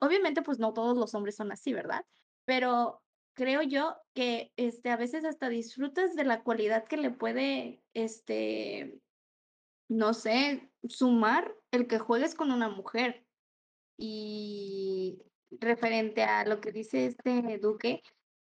[SPEAKER 2] Obviamente, pues no todos los hombres son así, ¿verdad? Pero creo yo que este, a veces hasta disfrutas de la cualidad que le puede, este, no sé, sumar el que juegues con una mujer. Y referente a lo que dice este Duque,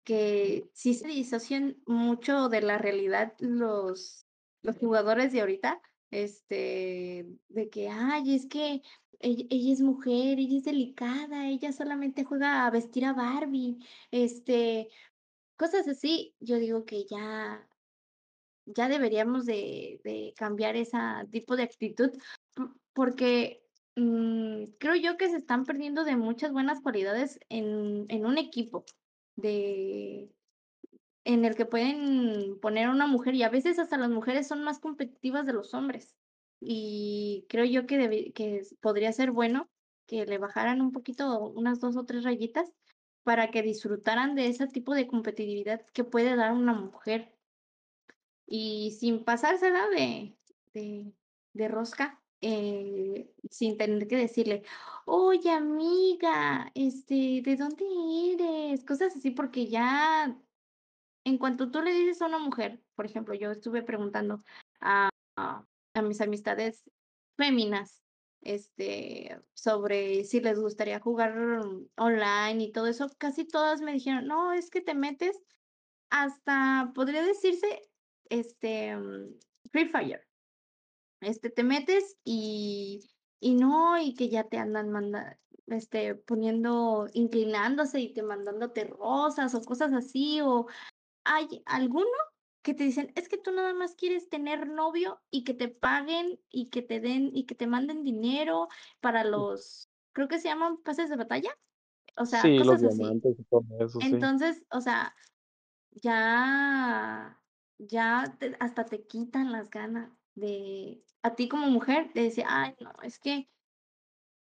[SPEAKER 2] que sí se disocian mucho de la realidad los, los jugadores de ahorita, este, de que, ay, es que ella, es mujer, ella es delicada, ella solamente juega a vestir a Barbie, este, cosas así. Yo digo que ya, ya deberíamos de, de cambiar ese tipo de actitud, porque mm, creo yo que se están perdiendo de muchas buenas cualidades en, en un equipo, de, en el que pueden poner a una mujer y a veces hasta las mujeres son más competitivas de los hombres. Y creo yo que, que podría ser bueno que le bajaran un poquito, unas dos o tres rayitas, para que disfrutaran de ese tipo de competitividad que puede dar una mujer y sin pasársela de, de, de rosca, eh, sin tener que decirle, oye amiga, este, ¿de dónde eres? Cosas así, porque ya en cuanto tú le dices a una mujer, por ejemplo, yo estuve preguntando a, a, mis amistades féminas, este, sobre si les gustaría jugar online y todo eso, casi todas me dijeron, no, es que te metes hasta, podría decirse, este, mm, Free Fire. Este, te metes y, y no, y que ya te andan manda, este, poniendo, inclinándose y te mandándote rosas o cosas así, o hay alguno que te dicen, es que tú nada más quieres tener novio y que te paguen y que te den y que te manden dinero para los, creo que se llaman pases de batalla, o sea,
[SPEAKER 4] Sí, los
[SPEAKER 2] cosas así.
[SPEAKER 4] diamantes y todo eso, sí.
[SPEAKER 2] Entonces, o sea, ya, ya te- hasta te quitan las ganas de, a ti como mujer, de decir, ay, no, es que,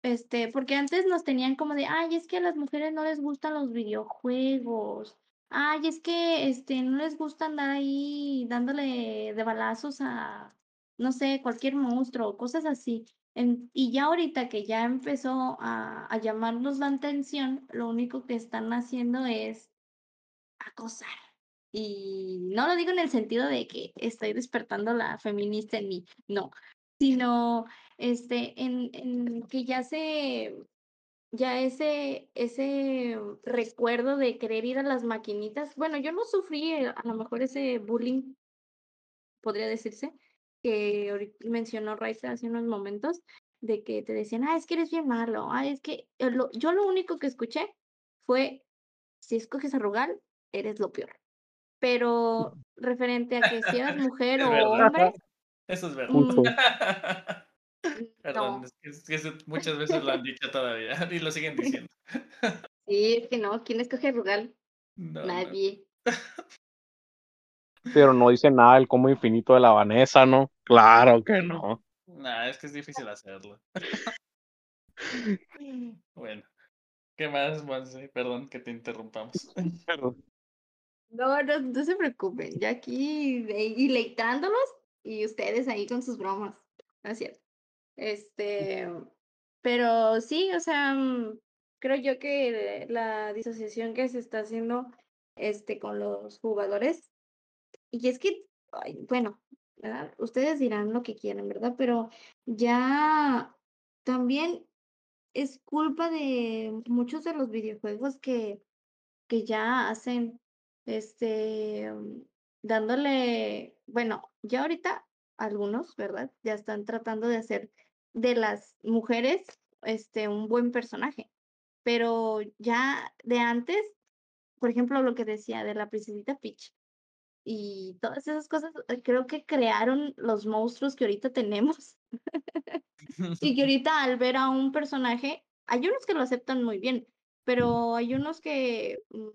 [SPEAKER 2] este, porque antes nos tenían como de, ay, es que a las mujeres no les gustan los videojuegos, ay, es que, este, no les gusta andar ahí dándole de balazos a, no sé, cualquier monstruo, cosas así. En- y ya ahorita que ya empezó a, a llamarnos la atención, lo único que están haciendo es acosar. Y no lo digo en el sentido de que estoy despertando la feminista en mí, no, sino este, en, en que ya se, ya ese, ese recuerdo de querer ir a las maquinitas, bueno, yo no sufrí eh, a lo mejor ese bullying, podría decirse, que mencionó Raiza hace unos momentos, de que te decían, ah, es que eres bien malo, ah, es que eh, lo- yo lo único que escuché fue, si escoges a Rugal, eres lo peor. Pero referente a que si eras mujer
[SPEAKER 1] Es
[SPEAKER 2] o
[SPEAKER 1] verdad.
[SPEAKER 2] hombre,
[SPEAKER 1] Eso es verdad. [laughs] Perdón,
[SPEAKER 2] no.
[SPEAKER 1] es que, es que eso muchas veces lo han dicho todavía [laughs] y lo siguen diciendo. [laughs]
[SPEAKER 2] Sí, es que no. ¿Quién escoge a Rugal?
[SPEAKER 1] No, no.
[SPEAKER 2] Nadie.
[SPEAKER 4] Pero no dice nada del combo infinito de la Vanessa, ¿no? Claro que no.
[SPEAKER 1] Nah, es que es difícil hacerlo. Bueno, ¿qué más, Monse? Perdón que te interrumpamos.
[SPEAKER 4] Pero
[SPEAKER 2] No, no, no se preocupen. Yo aquí de- deleitándolos y ustedes ahí con sus bromas. No es cierto. Este, pero sí, o sea, mm, creo yo que la disociación que se está haciendo este, con los jugadores, y es que, ay, bueno, ¿verdad? Ustedes dirán lo que quieren, ¿verdad? Pero ya también es culpa de muchos de los videojuegos que, que ya hacen, este, mm, dándole, bueno, ya ahorita algunos, ¿verdad? Ya están tratando de hacer de las mujeres, este, un buen personaje, pero ya de antes, por ejemplo, lo que decía de la princesita Peach y todas esas cosas, eh, creo que crearon los monstruos que ahorita tenemos. [laughs] Y que [laughs] ahorita al ver a un personaje, hay unos que lo aceptan muy bien, pero hay unos que, mm,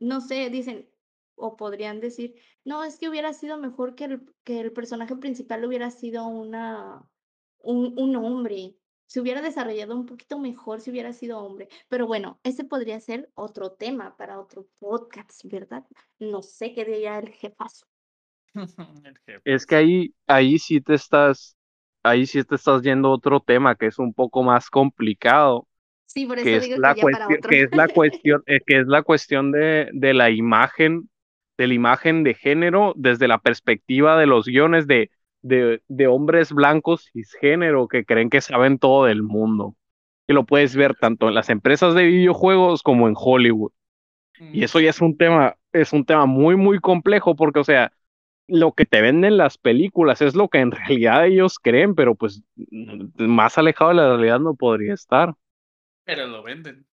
[SPEAKER 2] no sé, dicen o podrían decir, no, es que hubiera sido mejor que el, que el personaje principal hubiera sido una, un, un hombre, se hubiera desarrollado un poquito mejor si hubiera sido hombre. Pero bueno, ese podría ser otro tema para otro podcast, ¿verdad? No sé qué diría el jefazo. [laughs]
[SPEAKER 1] El.
[SPEAKER 4] Es que ahí, ahí sí te estás, ahí sí te estás yendo a otro tema que es un poco más complicado,
[SPEAKER 2] Sí, por
[SPEAKER 4] que
[SPEAKER 2] eso
[SPEAKER 4] es
[SPEAKER 2] digo
[SPEAKER 4] la
[SPEAKER 2] que ya para
[SPEAKER 4] cuestión,
[SPEAKER 2] otro.
[SPEAKER 4] que es la [laughs] cuestión, eh, que es la cuestión de, de la imagen, de la imagen de género desde la perspectiva de los guiones de, de, de hombres blancos cisgénero que creen que saben todo del mundo. Y lo puedes ver tanto en las empresas de videojuegos como en Hollywood. Y eso ya es un tema, es un tema muy, muy complejo porque, o sea, lo que te venden las películas es lo que en realidad ellos creen, pero pues más alejado de la realidad no podría estar.
[SPEAKER 1] Pero lo venden.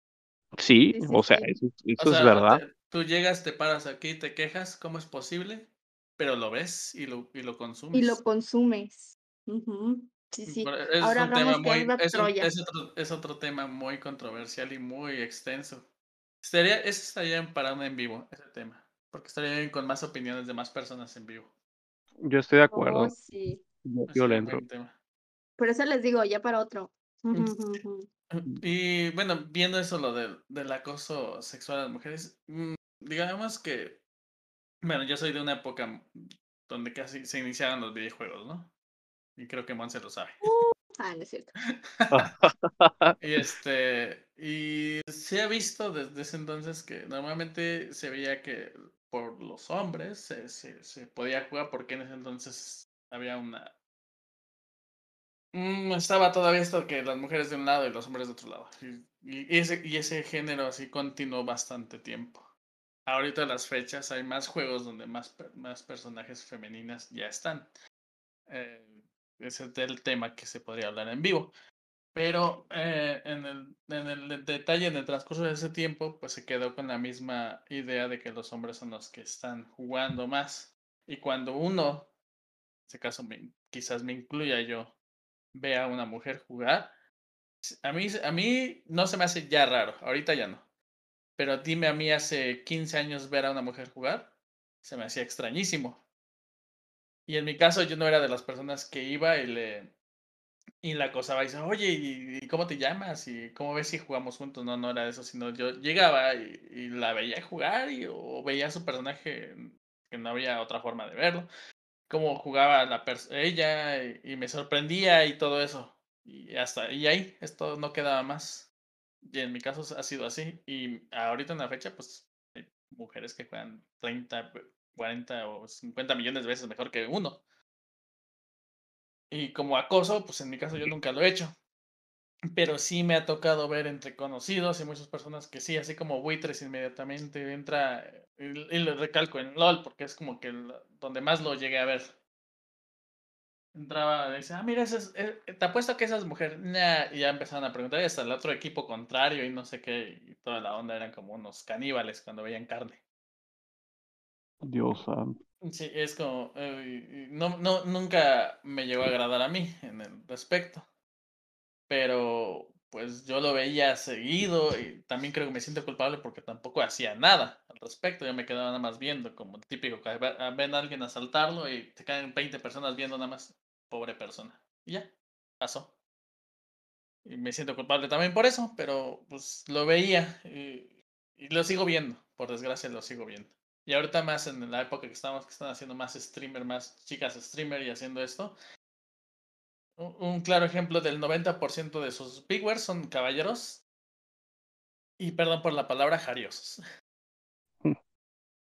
[SPEAKER 4] Sí,
[SPEAKER 2] Sí, sí,
[SPEAKER 4] o sea,
[SPEAKER 2] sí.
[SPEAKER 4] eso,
[SPEAKER 1] O
[SPEAKER 4] eso es
[SPEAKER 1] sea,
[SPEAKER 4] verdad.
[SPEAKER 1] te- tú llegas, te paras aquí, te quejas, ¿cómo es posible? Pero lo ves y lo, y lo consumes.
[SPEAKER 2] Y lo consumes. Sí, sí.
[SPEAKER 1] Es
[SPEAKER 2] Ahora
[SPEAKER 1] un tema
[SPEAKER 2] hablamos que
[SPEAKER 1] muy, es, un- es otro, es otro tema muy controversial y muy extenso. Estaría, ese estaría bien para un en vivo, ese tema. Porque estaría bien con más opiniones de más personas en vivo.
[SPEAKER 4] Yo estoy de
[SPEAKER 2] Oh,
[SPEAKER 4] acuerdo.
[SPEAKER 2] sí.
[SPEAKER 4] Yo, le entro.
[SPEAKER 1] tema.
[SPEAKER 2] Por eso les digo, ya para otro. Ujú.
[SPEAKER 1] Y bueno, viendo eso, lo del, del acoso sexual a las mujeres, mm, digamos que, bueno, yo soy de una época donde casi se iniciaron los videojuegos, ¿no? Y creo que Monse lo sabe.
[SPEAKER 2] Ah, no es cierto. [laughs] [laughs]
[SPEAKER 1] Y este, y se ha visto desde ese entonces que normalmente se veía que por los hombres se, se, se podía jugar porque en ese entonces había una... Mm, estaba todavía esto que las mujeres de un lado y los hombres de otro lado. Y, y ese, y ese género así continuó bastante tiempo. Ahorita las fechas hay más juegos donde más, más personajes femeninas ya están. Eh, ese es el tema que se podría hablar en vivo. Pero eh, en, el, en el detalle, en el transcurso de ese tiempo, pues se quedó con la misma idea de que los hombres son los que están jugando más. Y cuando uno, en este caso me- quizás me incluya yo, ve a una mujer jugar, a mí, a mí no se me hace ya raro, ahorita ya no. Pero dime a mí hace 15 años ver a una mujer jugar, se me hacía extrañísimo. Y en mi caso yo no era de las personas que iba y le y la acosaba y dice, oye, ¿y, cómo te llamas? ¿Y cómo ves si jugamos juntos? No, no era eso, sino yo llegaba y, la veía jugar y, o veía su personaje que no había otra forma de verlo. Cómo jugaba la ella y, y me sorprendía y todo eso. Y hasta y ahí, esto no quedaba más. Y en mi caso ha sido así. Y ahorita en la fecha, pues hay mujeres que juegan 30, 40 o 50 millones de veces mejor que uno. Y como acoso, pues en mi caso yo nunca lo he hecho. Pero sí me ha tocado ver entre conocidos y muchas personas que sí, así como buitres inmediatamente entra, eh, y, y lo recalco en LOL, porque es como que el- donde más lo llegué a ver. Entraba, dice, ah, mira, esa es- eh, te apuesto que esa es mujer. Nah, y ya empezaron a preguntar, y hasta el otro equipo contrario y no sé qué, y toda la onda eran como unos caníbales cuando veían carne.
[SPEAKER 4] Dios santo.
[SPEAKER 1] Sí, es como, eh, no, no, nunca me llegó a agradar a mí en el respecto. Pero pues yo lo veía seguido y también creo que me siento culpable porque tampoco hacía nada al respecto. Yo me quedaba nada más viendo, como típico que ve- a- ven a alguien asaltarlo y te caen 20 personas viendo nada más, pobre persona. Y ya, pasó. Y me siento culpable también por eso, pero pues lo veía y, y lo sigo viendo, por desgracia lo sigo viendo. Y ahorita más en la época que estamos, que están haciendo más streamer, más chicas streamer y haciendo esto. Un, un claro ejemplo del 90% de sus bigwares son caballeros. Y perdón por la palabra, jariosos.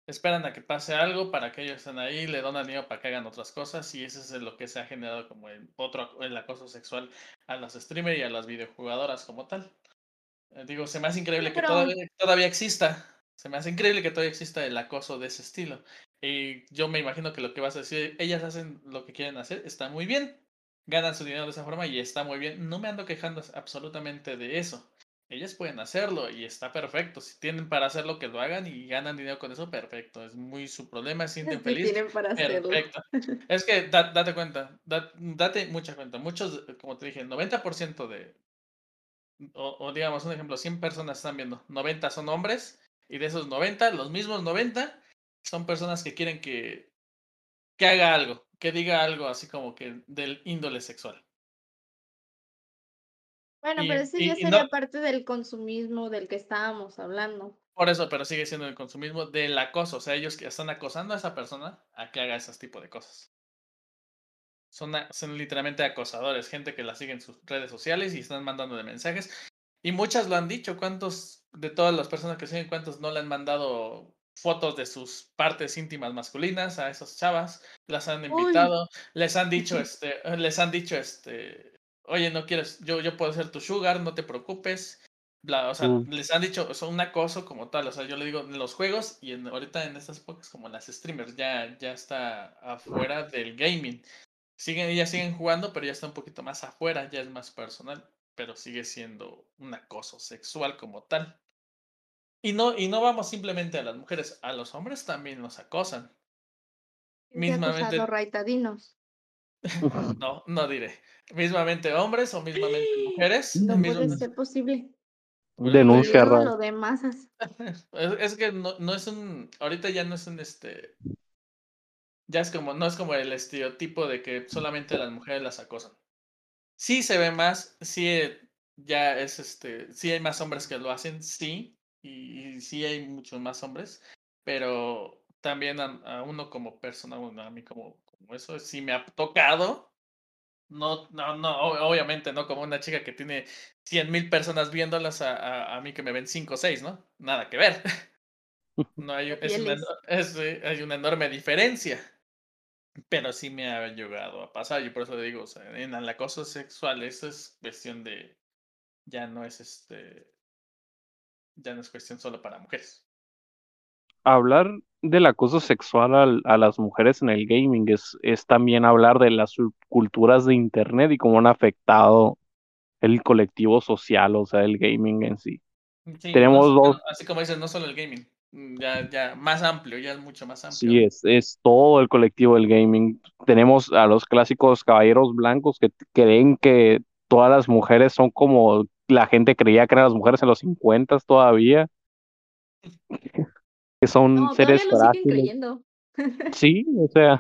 [SPEAKER 1] Esperan a que pase algo para que ellos estén ahí, le donan dinero para que hagan otras cosas y eso es lo que se ha generado como el otro el acoso sexual a las streamers y a las videojugadoras como tal. Eh, digo, se me hace increíble que
[SPEAKER 2] pero-
[SPEAKER 1] todavía, todavía exista. Se me hace increíble que todavía exista el acoso de ese estilo. Y yo me imagino que lo que vas a decir, ellas hacen lo que quieren hacer, está muy bien. Ganan su dinero de esa forma y está muy bien. No me ando quejando absolutamente de eso. Ellas pueden hacerlo y está perfecto. Si tienen para hacerlo, que lo hagan y ganan dinero con eso, perfecto. Es muy su problema, se sienten [laughs]
[SPEAKER 2] Si
[SPEAKER 1] felices.
[SPEAKER 2] tienen para hacerlo.
[SPEAKER 1] Perfecto. [laughs] Es que da- date cuenta, da- date mucha cuenta. Muchos, como te dije, el 90% de, o, o digamos un ejemplo, 100 personas están viendo, 90 son hombres y de esos 90, los mismos 90 son personas que quieren que, que haga algo, que diga algo así como que del índole sexual.
[SPEAKER 2] Bueno,
[SPEAKER 1] Y-
[SPEAKER 2] pero ese
[SPEAKER 1] y-
[SPEAKER 2] ya sería
[SPEAKER 1] no-
[SPEAKER 2] parte del consumismo del que estábamos hablando.
[SPEAKER 1] Por eso, pero sigue siendo el consumismo del acoso. O sea, ellos que están acosando a esa persona a que haga ese tipo de cosas. Son, son literalmente acosadores, gente que la sigue en sus redes sociales y están mandándole mensajes. Y muchas lo han dicho. ¿Cuántos de todas las personas que siguen, cuántos no le han mandado fotos de sus partes íntimas masculinas a esas chavas? Las han
[SPEAKER 2] Uy.
[SPEAKER 1] invitado, les han dicho, [laughs] este, les han dicho, este, oye, no quieres, yo, yo puedo ser tu sugar, no te preocupes. Bla, o sea,
[SPEAKER 3] Mm.
[SPEAKER 1] les han dicho, son un acoso como tal. O sea, yo le digo, en los juegos y en, ahorita en estas épocas como las streamers, ya, ya está afuera del gaming. Siguen, ellas siguen jugando, pero ya está un poquito más afuera, ya es más personal, pero sigue siendo un acoso sexual como tal. Y no, y no vamos simplemente a las mujeres, a los hombres también los acosan.
[SPEAKER 2] ¿Quién te ha
[SPEAKER 1] Mismamente-
[SPEAKER 2] Raitadinos? [laughs]
[SPEAKER 1] No, no diré. Mismamente hombres o mismamente [gasps] mujeres.
[SPEAKER 2] No puede ser posible.
[SPEAKER 1] Pues,
[SPEAKER 3] Denuncia, Ra.
[SPEAKER 2] lo de masas. [laughs]
[SPEAKER 1] Es, es que no, no es un. Ahorita ya no es un este. Ya es como. No es como el estereotipo de que solamente las mujeres las acosan. Sí se ve más. Sí eh, ya es este. Sí hay más hombres que lo hacen. Sí. Y, y sí hay muchos más hombres. Pero también a, a uno como persona, bueno, a mí como, como eso, sí me ha tocado. No, no, no, ob- obviamente no como una chica que tiene 100 mil personas viéndolas a, a, a mí que me ven 5 o 6, ¿no? Nada que ver. [laughs] No hay, es una,
[SPEAKER 2] Fieles.
[SPEAKER 1] es, hay una enorme diferencia. Pero sí me ha llegado a pasar y por eso le digo, o sea, en el acoso sexual, eso es cuestión de, ya no es este, ya no es cuestión solo para mujeres.
[SPEAKER 4] hablar del acoso sexual al- a las mujeres en el gaming es, es también hablar de las subculturas de internet y cómo han afectado el colectivo social, o sea, el gaming en sí.
[SPEAKER 1] Sí,
[SPEAKER 4] Tenemos
[SPEAKER 1] no-
[SPEAKER 4] dos-
[SPEAKER 1] no, así como dices, no solo el gaming, mm, ya, ya más amplio, ya es mucho más amplio.
[SPEAKER 4] Sí, es, es todo el colectivo del gaming. Tenemos a los clásicos caballeros blancos que creen que todas las mujeres son como la gente creía que eran las mujeres en los 50 todavía. Que son
[SPEAKER 2] No,
[SPEAKER 4] seres frágiles. Sí, o sea,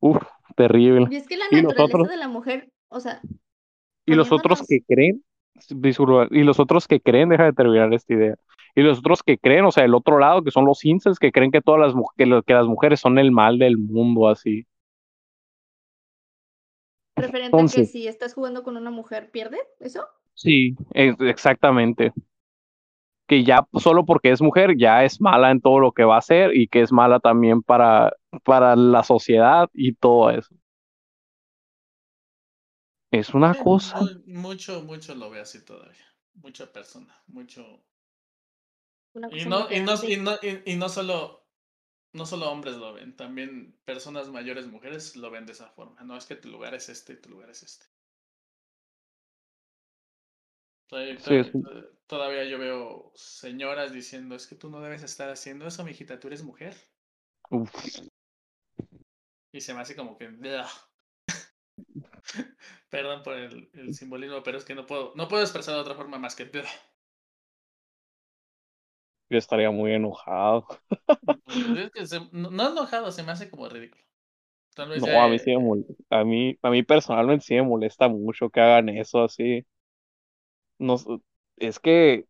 [SPEAKER 4] uff, terrible.
[SPEAKER 2] Y es que la
[SPEAKER 4] Y
[SPEAKER 2] naturaleza
[SPEAKER 4] otros-
[SPEAKER 2] de la mujer, o sea,
[SPEAKER 4] Y los otros que creen, y los otros que creen, deja de terminar esta idea. Y los otros que creen, o sea, el otro lado, que son los incels, que creen que todas las, que, lo- que las mujeres son el mal del mundo, así.
[SPEAKER 2] referente a que
[SPEAKER 4] Entonces-
[SPEAKER 2] si estás jugando con una mujer, ¿pierde eso?
[SPEAKER 4] Sí, es- exactamente. Que ya solo porque es mujer, ya es mala en todo lo que va a hacer y que es mala también para, para la sociedad y todo eso. Es una
[SPEAKER 1] Sí,
[SPEAKER 4] cosa.
[SPEAKER 1] mu- mucho, mucho lo veo así todavía. Mucha persona, mucho.
[SPEAKER 2] Una
[SPEAKER 1] Y no, y no, y no, y, y no solo, no solo hombres lo ven, también personas mayores, mujeres, lo ven de esa forma. No es que tu lugar es este y tu lugar es este. Todavía,
[SPEAKER 4] Sí,
[SPEAKER 1] yo veo señoras diciendo, es que tú no debes estar haciendo eso, mijita, tú eres mujer.
[SPEAKER 4] Uf,
[SPEAKER 1] Y se me hace como que. [laughs] Perdón por el, el simbolismo, pero es que no puedo, no puedo expresar de otra forma más que.
[SPEAKER 4] Yo estaría muy enojado.
[SPEAKER 1] Es que se- no, no enojado, se me hace como ridículo. Tal vez
[SPEAKER 4] No,
[SPEAKER 1] ya,
[SPEAKER 4] a mí
[SPEAKER 1] eh,
[SPEAKER 4] sí me molesta. A mí, a mí personalmente sí me molesta mucho que hagan eso así. No, es que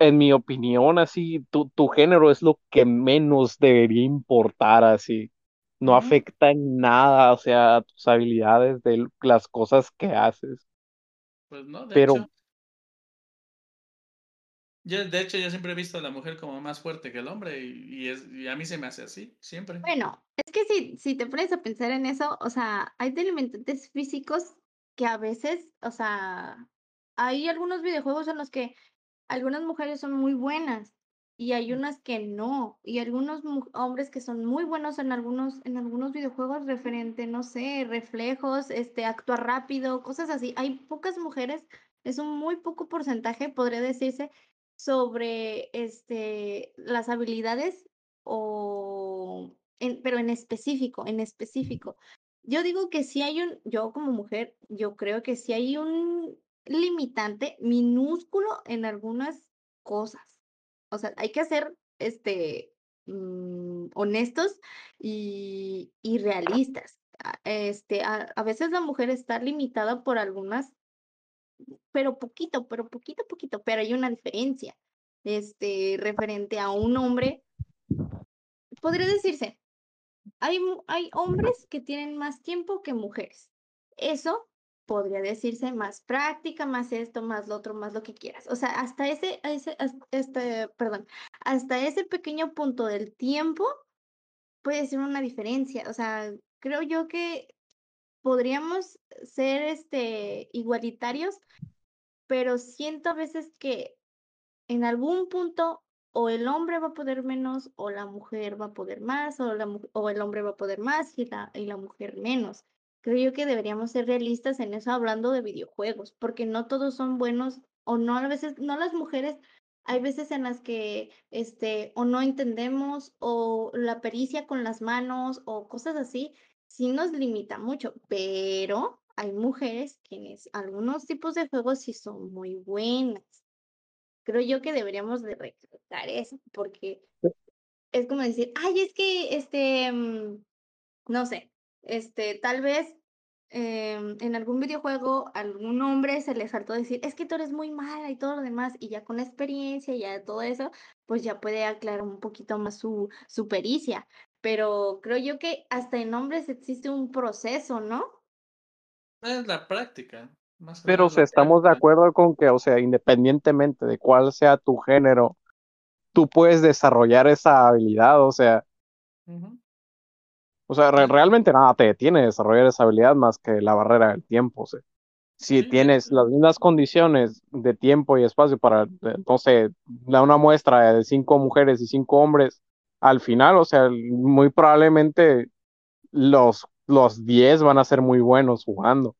[SPEAKER 4] en mi opinión, así, tu, tu género es lo que menos debería importar, así. No afecta en nada, o sea, tus habilidades de las cosas que haces.
[SPEAKER 1] Pues no, de
[SPEAKER 4] Pero
[SPEAKER 1] hecho. Yo, de hecho, yo siempre he visto a la mujer como más fuerte que el hombre y, y es, y a mí se me hace así, siempre.
[SPEAKER 2] Bueno, es que si, si te pones a pensar en eso, o sea, hay delimitantes físicos que a veces, o sea, hay algunos videojuegos en los que algunas mujeres son muy buenas y hay unas que no, y algunos hombres que son muy buenos en algunos, en algunos videojuegos referente, no sé, reflejos, este, actuar rápido, cosas así. Hay pocas mujeres, es un muy poco porcentaje, podría decirse, sobre este, las habilidades o, en- pero en específico, en específico. Yo digo que si hay un, yo como mujer, yo creo que si hay un limitante minúsculo en algunas cosas. O sea, hay que ser este mm, honestos y, y realistas. A- Este, a, a veces la mujer está limitada por algunas, pero poquito, pero poquito, poquito, pero hay una diferencia. Este, referente a un hombre, podría decirse, hay, hay hombres que tienen más tiempo que mujeres. Eso podría decirse más práctica, más esto, más lo otro, más lo que quieras. O sea, hasta ese, ese, este, perdón, hasta ese pequeño punto del tiempo puede ser una diferencia. O sea, creo yo que podríamos ser este igualitarios, pero siento a veces que en algún punto o el hombre va a poder menos o la mujer va a poder más o, la, o el hombre va a poder más y la, y la mujer menos. Creo yo que deberíamos ser realistas en eso hablando de videojuegos, porque no todos son buenos o no a veces, no las mujeres, hay veces en las que este o no entendemos o la pericia con las manos o cosas así, sí nos limita mucho, pero hay mujeres quienes algunos tipos de juegos sí son muy buenas. Creo yo que deberíamos de reclutar eso, porque es como decir, ay, es que, este, mm, no sé, este, tal vez em, en algún videojuego algún hombre se le saltó decir, es que tú eres muy mala y todo lo demás, y ya con la experiencia, ya todo eso, pues ya puede aclarar un poquito más su, su pericia. Pero creo yo que hasta en hombres existe un proceso, ¿no?
[SPEAKER 1] Es la práctica. Más
[SPEAKER 4] Pero o sea, estamos de acuerdo con que, o sea, independientemente de cuál sea tu género, tú puedes desarrollar esa habilidad, o sea. O sea, re- realmente nada te detiene de desarrollar esa habilidad más que la barrera del tiempo, o sea, si
[SPEAKER 1] sí,
[SPEAKER 4] tienes las mismas condiciones de tiempo y espacio para, eh, no sé, da una muestra de cinco mujeres y cinco hombres, al final, o sea, muy probablemente los, los diez van a ser muy buenos jugando.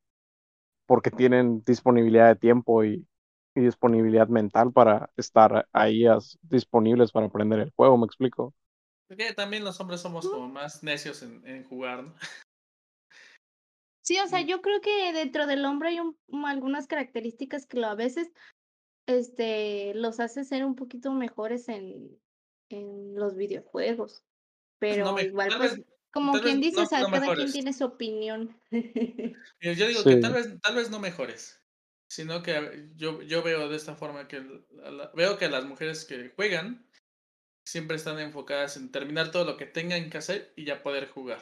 [SPEAKER 4] porque tienen disponibilidad de tiempo y, y disponibilidad mental para estar ahí as- disponibles para aprender el juego, ¿me explico?
[SPEAKER 1] Porque también los hombres somos como más necios en, en jugar, ¿no? [laughs]
[SPEAKER 2] Sí, o sea, yo creo que dentro del hombre hay un- un- algunas características que lo, a veces este, los hace ser un poquito mejores en, en los videojuegos,
[SPEAKER 1] pues no
[SPEAKER 2] pero
[SPEAKER 1] me,
[SPEAKER 2] igual pues
[SPEAKER 1] vez,
[SPEAKER 2] como quien dice,
[SPEAKER 1] no,
[SPEAKER 2] o sea,
[SPEAKER 1] no
[SPEAKER 2] cada quien tiene su opinión. [laughs]
[SPEAKER 1] Yo digo que tal vez, tal vez no mejores, sino que yo, yo veo de esta forma que la- veo que las mujeres que juegan siempre están enfocadas en terminar todo lo que tengan que hacer y ya poder jugar.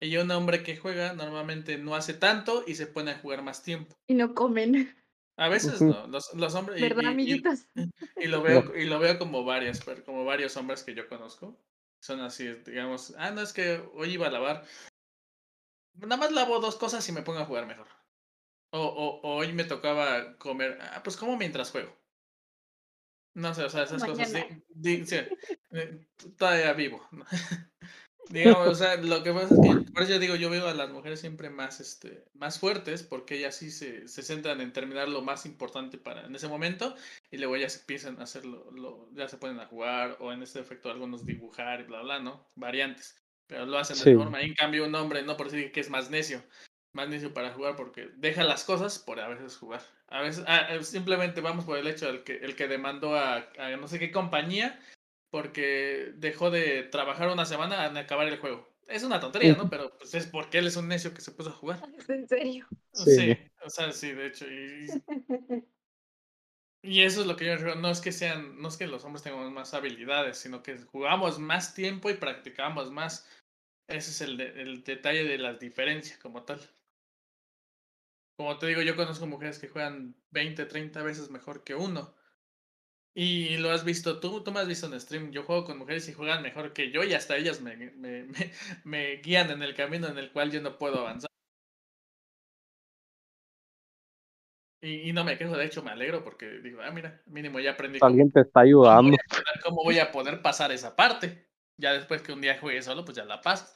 [SPEAKER 1] Y un hombre que juega normalmente no hace tanto y se pone a jugar más tiempo.
[SPEAKER 2] Y no comen,
[SPEAKER 1] A veces no, los, los hombres, y,
[SPEAKER 2] ¿verdad,
[SPEAKER 1] y- y-
[SPEAKER 2] amiguitos? [laughs]
[SPEAKER 1] y lo veo, y lo veo como varias, como varios hombres que yo conozco. Son así, digamos, ah, no, es que hoy iba a lavar. Nada más lavo dos cosas y me pongo a jugar mejor. O, o, o hoy me tocaba comer, ah, pues como mientras juego. No sé, o sea, esas cosas,
[SPEAKER 2] Mañana.
[SPEAKER 1] di- di- sí, [laughs] eh, todavía vivo. [laughs] Digamos, o sea, lo que pasa es que, por eso yo digo, yo veo a las mujeres siempre más, este, más fuertes, porque ellas sí se, se centran en terminar lo más importante para en ese momento, y luego ellas empiezan a hacerlo, lo, ya se ponen a jugar, o en este efecto algunos dibujar y bla, bla, ¿no? Variantes, pero lo hacen de
[SPEAKER 4] Sí.
[SPEAKER 1] forma. En cambio, un hombre, no por decir que es más necio, más necio para jugar, porque deja las cosas por a veces jugar. A veces, ah, eh, simplemente vamos por el hecho del que, el que demandó a, a no sé qué compañía, porque dejó de trabajar una semana en acabar el juego. Es una tontería, ¿no? Pero pues es porque él es un necio que se puso a jugar. [laughs]
[SPEAKER 2] ¿En serio?
[SPEAKER 1] Sí,
[SPEAKER 4] Sí.
[SPEAKER 1] o sea, sí, de hecho. Y, [laughs] Y eso es lo que yo no es que sean, no es que los hombres tengamos más habilidades, sino que jugamos más tiempo y practicamos más. Ese es el, el detalle de las diferencias como tal. Como te digo, yo conozco mujeres que juegan 20, 30 veces mejor que uno. Y lo has visto tú, tú me has visto en stream. Yo juego con mujeres y juegan mejor que yo y hasta ellas me, me, me, [laughs] me guían en el camino en el cual yo no puedo avanzar. Y, y, no me quejo, de hecho me alegro porque digo, ah, mira, mínimo ya aprendí.
[SPEAKER 4] Alguien te está ayudando.
[SPEAKER 1] Cómo voy, cómo voy a poder pasar esa parte. Ya después que un día juegue solo, pues ya la paso.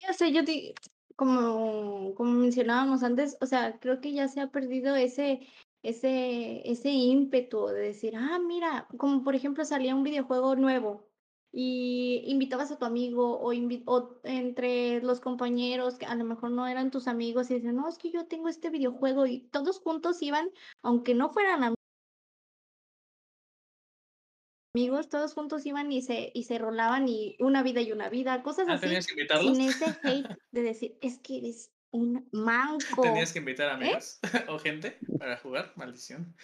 [SPEAKER 2] Ya sé, yo te, como, como mencionábamos antes, o sea, creo que ya se ha perdido ese, ese, ese ímpetu de decir, ah, mira, como por ejemplo salía un videojuego nuevo y invitabas a tu amigo o, o, entre los compañeros que a lo mejor no eran tus amigos y dicen, no, es que yo tengo este videojuego y todos juntos iban, aunque no fueran amigos, todos juntos iban y se, y se rolaban y una vida y una vida, cosas
[SPEAKER 1] ah,
[SPEAKER 2] así.
[SPEAKER 1] ¿Tenías que invitarlos?
[SPEAKER 2] Sin ese hate [laughs] de decir, es que eres un manco.
[SPEAKER 1] ¿Tenías que invitar amigos ¿Eh? [laughs] o gente para jugar? Maldición.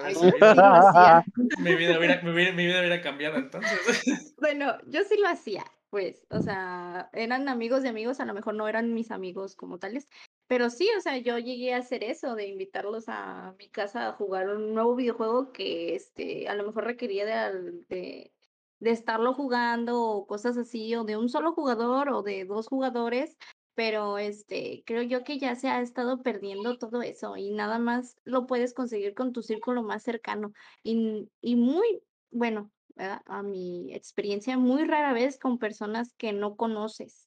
[SPEAKER 2] Ay, sí [laughs]
[SPEAKER 1] mi, vida hubiera, mi, vida, mi vida hubiera cambiado entonces.
[SPEAKER 2] Bueno, yo sí lo hacía, pues, o sea, eran amigos de amigos, a lo mejor no eran mis amigos como tales, pero sí, o sea, yo llegué a hacer eso, de invitarlos a mi casa a jugar un nuevo videojuego que este, a lo mejor requería de, de, de estarlo jugando o cosas así, o de un solo jugador o de dos jugadores, pero este, creo yo que ya se ha estado perdiendo todo eso y nada más lo puedes conseguir con tu círculo más cercano y, y muy, bueno, a mi experiencia, muy rara vez con personas que no conoces.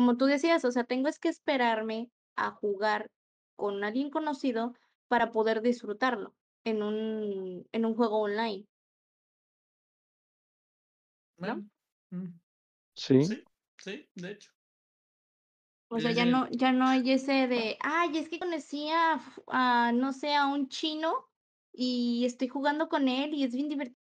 [SPEAKER 2] Como tú decías, o sea, tengo es que esperarme a jugar con alguien conocido para poder disfrutarlo en un, en un juego online.
[SPEAKER 1] ¿No? Mm.
[SPEAKER 4] Sí.
[SPEAKER 1] sí. Sí, de hecho.
[SPEAKER 2] O sea, ya no, ya no hay ese de, ay, es que conocí a, a, no sé, a un chino y estoy jugando con él y es bien divertido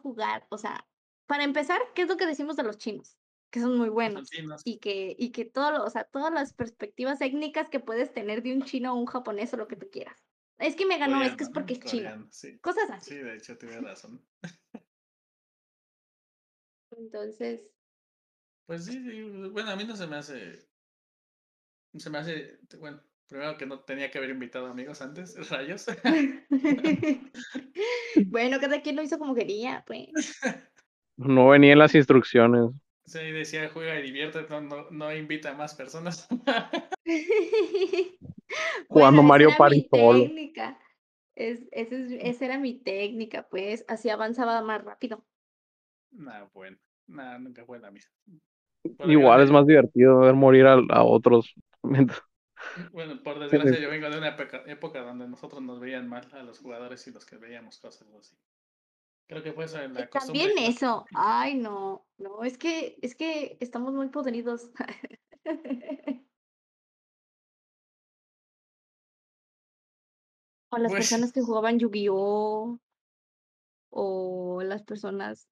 [SPEAKER 2] jugar. O sea, para empezar, ¿qué es lo que decimos de los chinos? Que son muy buenos y que, y que todo, o sea, todas las perspectivas técnicas que puedes tener de un chino o un japonés o lo que tú quieras. Es que me ganó, es que es porque es chino. Cosas así.
[SPEAKER 1] Sí, de hecho, tienes razón.
[SPEAKER 2] Entonces,
[SPEAKER 1] pues sí, sí, bueno, a mí no se me hace. Se me hace. Bueno, primero que no tenía que haber invitado amigos antes, [laughs] rayos. [laughs]
[SPEAKER 2] bueno, cada quien lo hizo como quería, pues. [laughs]
[SPEAKER 4] No venía en las instrucciones.
[SPEAKER 1] Sí, decía juega y diviértete, no, no, no invita a más personas. [laughs] [laughs]
[SPEAKER 4] Jugando Mario Party solo.
[SPEAKER 2] Técnica. Es, es, esa era mi técnica, pues así avanzaba más rápido.
[SPEAKER 1] No, bueno, nada, nunca fue la misma.
[SPEAKER 4] Igual es más divertido ver morir a, a otros. [laughs]
[SPEAKER 1] Bueno, por desgracia yo vengo de una época, donde nosotros nos veían mal a los jugadores y los que veíamos cosas así. Creo que fue eso en la
[SPEAKER 2] También eso. Ay, no, no, es que, es que estamos muy podridos. [laughs] o las
[SPEAKER 1] Pues-
[SPEAKER 2] personas que jugaban Yu-Gi-Oh! O las personas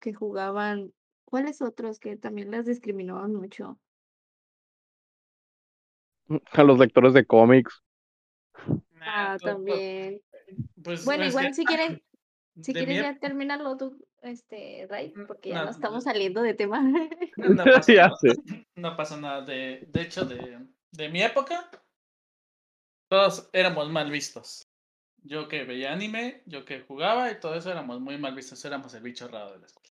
[SPEAKER 2] que jugaban. ¿Cuáles otros que también las discriminaban mucho?
[SPEAKER 4] A los lectores de cómics.
[SPEAKER 1] Nah,
[SPEAKER 2] Ah,
[SPEAKER 1] todo-
[SPEAKER 2] también.
[SPEAKER 1] Pues,
[SPEAKER 2] Bueno, igual
[SPEAKER 1] que
[SPEAKER 2] si quieren, [laughs] [laughs] si quieres ya terminarlo tú, este, Ray,
[SPEAKER 1] Mm,
[SPEAKER 2] porque ya
[SPEAKER 1] no,
[SPEAKER 2] no estamos saliendo de tema. [laughs]
[SPEAKER 1] No [laughs] pasa
[SPEAKER 4] Ya
[SPEAKER 1] nada.
[SPEAKER 4] sé.
[SPEAKER 1] No pasa nada. De, de hecho, de, de mi época, todos éramos mal vistos. Yo que veía anime, yo que jugaba y todo eso éramos muy mal vistos. Éramos el bicho raro de la escuela.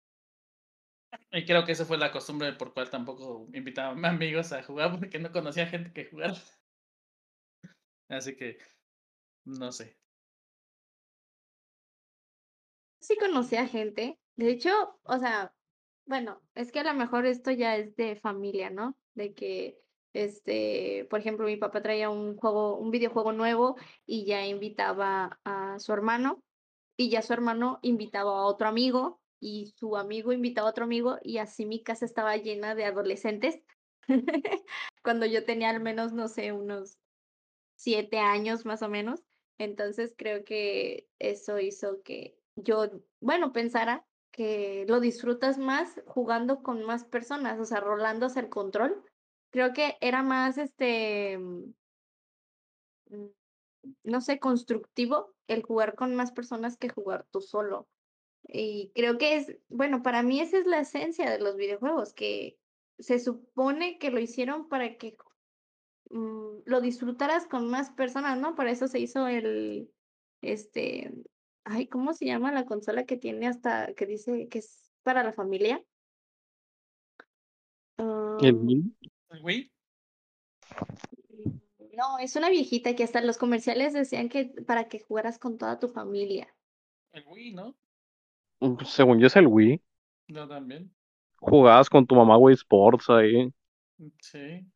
[SPEAKER 1] Y creo que esa fue la costumbre por cual tampoco invitaba a mis amigos a jugar porque no conocía gente que jugara. [laughs] Así que, no sé.
[SPEAKER 2] Sí conocía gente. De hecho, o sea, bueno, es que a lo mejor esto ya es de familia, ¿no? De que, este, por ejemplo, mi papá traía un juego, un videojuego nuevo y ya invitaba a su hermano y ya su hermano invitaba a otro amigo y su amigo invitaba a otro amigo y así mi casa estaba llena de adolescentes. [laughs] Cuando yo tenía al menos, no sé, unos siete años más o menos. Entonces creo que eso hizo que yo, bueno, pensara que lo disfrutas más jugando con más personas, o sea, rolándose el control creo que era más, este, mm, no sé, constructivo el jugar con más personas que jugar tú solo. Y creo que es, bueno, para mí esa es la esencia de los videojuegos, que se supone que lo hicieron para que mm, lo disfrutaras con más personas, ¿no? Para eso se hizo el, este, ay, ¿cómo se llama la consola que tiene hasta, que dice que es para la familia?
[SPEAKER 4] ¿El
[SPEAKER 2] Ah,
[SPEAKER 4] Wii?
[SPEAKER 1] ¿El Wii?
[SPEAKER 2] no, es una viejita que hasta los comerciales decían que para que jugaras con toda tu familia.
[SPEAKER 1] El Wii, ¿no?
[SPEAKER 4] Mm, Según yo es el Wii.
[SPEAKER 1] Yo también.
[SPEAKER 4] Jugabas con tu mamá Wii Sports ahí.
[SPEAKER 1] Sí.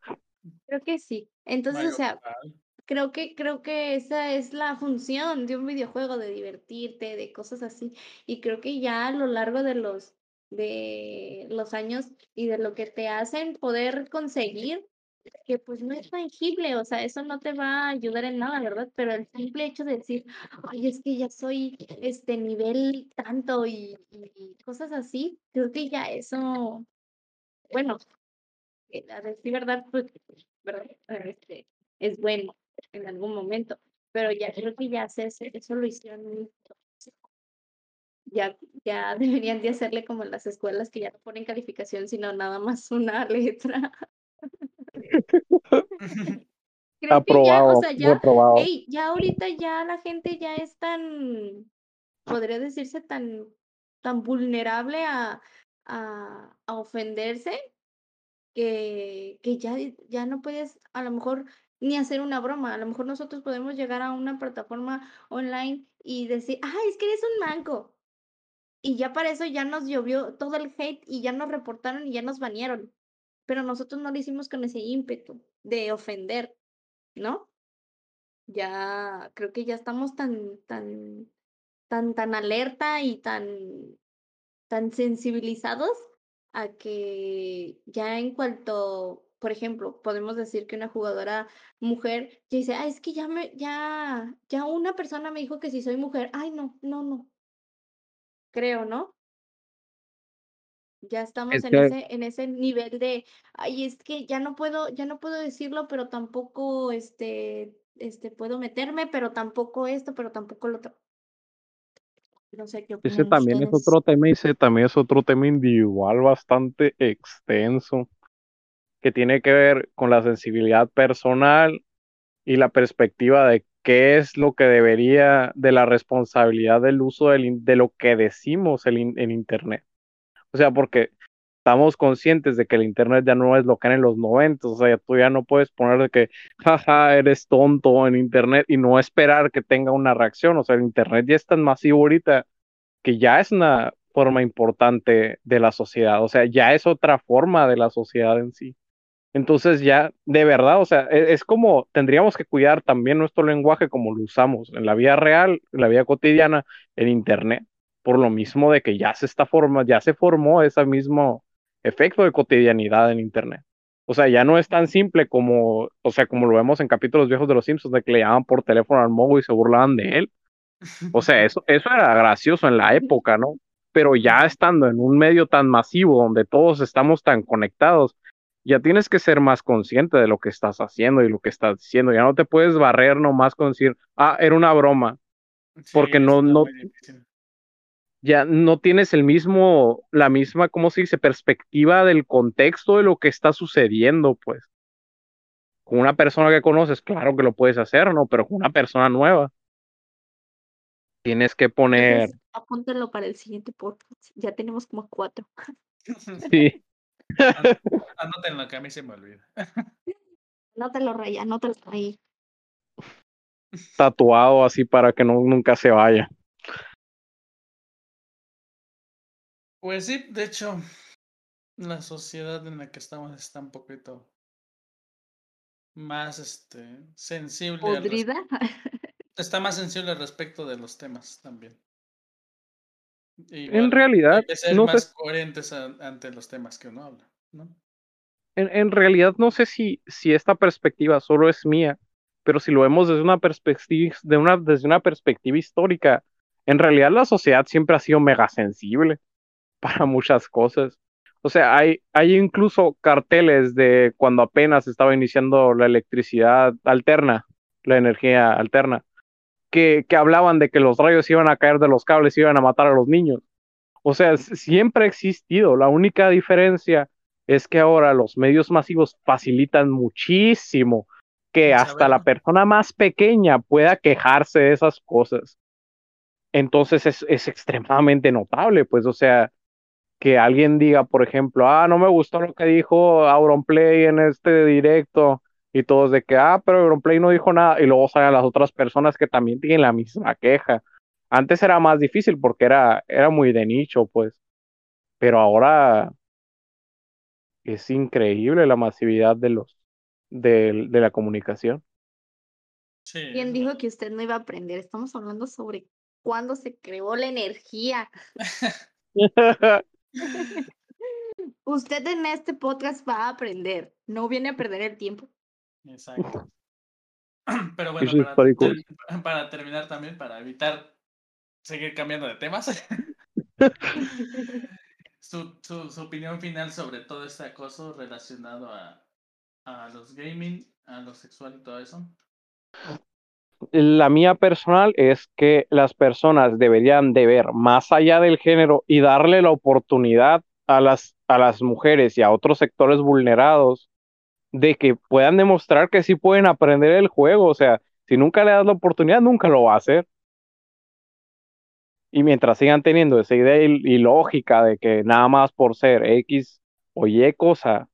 [SPEAKER 2] Creo que sí. Entonces, o sea,
[SPEAKER 1] Kart.
[SPEAKER 2] Creo que creo que esa es la función de un videojuego, de divertirte, de cosas así. Y creo que ya a lo largo de los de los años y de lo que te hacen poder conseguir, que pues no es tangible, o sea, eso no te va a ayudar en nada, ¿verdad? Pero el simple hecho de decir, ay, es que ya soy este nivel tanto y, y cosas así, creo que ya eso, bueno, eh, a decir verdad, pues, ¿verdad? Este, es bueno en algún momento, pero ya creo que ya se, eso lo hicieron. Ya, ya [laughs] deberían de hacerle como en las escuelas que ya no ponen calificación, sino nada más una [laughs] letra. [laughs] Creo que ya, o
[SPEAKER 4] Aprobado,
[SPEAKER 2] sea, ya, ya ahorita ya la gente ya es tan, podría decirse tan, tan vulnerable a, a, a ofenderse que, que ya, ya no puedes a lo mejor ni hacer una broma. A lo mejor nosotros podemos llegar a una plataforma online y decir, ah, es que eres un manco. Y ya para eso ya nos llovió todo el hate y ya nos reportaron y ya nos banearon. Pero nosotros no lo hicimos con ese ímpetu de ofender, ¿no? Ya creo que ya estamos tan, tan, tan, tan alerta y tan, tan sensibilizados a que ya en cuanto, por ejemplo, podemos decir que una jugadora mujer ya dice, ah, es que ya me, ya, ya una persona me dijo que si soy mujer, ay, no, no, no, creo, ¿no? Ya estamos
[SPEAKER 4] Es
[SPEAKER 2] en
[SPEAKER 4] que
[SPEAKER 2] ese, en ese nivel de, ay, es que ya no puedo, ya no puedo decirlo, pero tampoco, este, este, puedo meterme, pero tampoco esto, pero tampoco lo otro. No sé qué
[SPEAKER 4] ese también es otro tema ese también es otro tema individual bastante extenso que tiene que ver con la sensibilidad personal y la perspectiva de qué es lo que debería de la responsabilidad del uso de lo que decimos el in- en Internet. O sea, porque estamos conscientes de que el Internet ya no es lo que era en los 90, o sea, tú ya no puedes poner de que, [laughs] jaja, eres tonto en Internet y no esperar que tenga una reacción, o sea, el Internet ya es tan masivo ahorita que ya es una forma importante de la sociedad, o sea, ya es otra forma de la sociedad en sí. Entonces ya, de verdad, o sea, e- es, como tendríamos que cuidar también nuestro lenguaje como lo usamos en la vida real, en la vida cotidiana, en Internet, por lo mismo de que ya se está forma, ya se formó ese mismo efecto de cotidianidad en Internet. O sea, ya no es tan simple como, o sea, como lo vemos en capítulos viejos de Los Simpsons, de que le llaman por teléfono al mogo y se burlaban de él. O sea, eso, eso era gracioso en la época, ¿no? Pero ya estando en un medio tan masivo donde todos estamos tan conectados, ya tienes que ser más consciente de lo que estás haciendo y lo que estás diciendo. Ya no te puedes barrer nomás con decir, ah, era una broma,
[SPEAKER 1] Sí,
[SPEAKER 4] porque no, no, ya no tienes el mismo, la misma, ¿cómo se dice? Perspectiva del contexto de lo que está sucediendo, pues. Con una persona que conoces, claro que lo puedes hacer, ¿no? Pero con una persona nueva, tienes que poner,
[SPEAKER 2] Entonces, apúntenlo para el siguiente podcast. Ya tenemos como cuatro.
[SPEAKER 4] sí,
[SPEAKER 1] Anótenlo que a mí se me olvida.
[SPEAKER 2] No te lo raya, no te lo rayé.
[SPEAKER 4] tatuado así para que no, nunca se vaya.
[SPEAKER 1] Pues sí, de hecho, la sociedad en la que estamos está un poquito más este, sensible
[SPEAKER 2] ¿Podrida?
[SPEAKER 1] está más sensible al respecto de los temas también.
[SPEAKER 4] En
[SPEAKER 1] hay
[SPEAKER 4] realidad,
[SPEAKER 1] que ser
[SPEAKER 4] no sé,
[SPEAKER 1] más coherentes a- ante los temas que uno habla, ¿no?
[SPEAKER 4] en, en realidad no sé si, si esta perspectiva solo es mía, pero si lo vemos desde una perspectiva, de una, desde una perspectiva histórica, en realidad la sociedad siempre ha sido mega sensible [laughs] para muchas cosas. O sea, hay, hay incluso carteles de cuando apenas estaba iniciando la electricidad alterna, la energía alterna, que, que hablaban de que los rayos iban a caer de los cables y iban a matar a los niños. O sea, siempre ha existido. La única diferencia es que ahora los medios masivos facilitan muchísimo que hasta la persona más pequeña pueda quejarse de esas cosas. Entonces es, es extremadamente notable, pues, o sea, que alguien diga, por ejemplo, ah, no me gustó lo que dijo Auronplay en este directo, y todos de que, ah, pero Auronplay no dijo nada, y luego salen las otras personas que también tienen la misma queja. Antes era más difícil porque era, era muy de nicho, pues, pero ahora es increíble la masividad de los de, de la comunicación.
[SPEAKER 2] Sí, ¿Quién dijo que usted no iba a aprender? Estamos hablando sobre cuándo se creó la energía. [laughs] [laughs] usted en este podcast va a aprender, no viene a perder el tiempo.
[SPEAKER 1] Exacto. [clears throat] Pero bueno, para, [laughs] para, terminar también, para evitar seguir cambiando de temas, [laughs] su, su, su, opinión final sobre todo este acoso relacionado a, a los gaming, a lo sexual y todo eso.
[SPEAKER 4] La mía personal es que las personas deberían de ver más allá del género y darle la oportunidad a las, a las mujeres y a otros sectores vulnerados de que puedan demostrar que sí pueden aprender el juego. O sea, si nunca le das la oportunidad, nunca lo va a hacer. Y mientras sigan teniendo esa idea ilógica de que nada más por ser X o Y cosa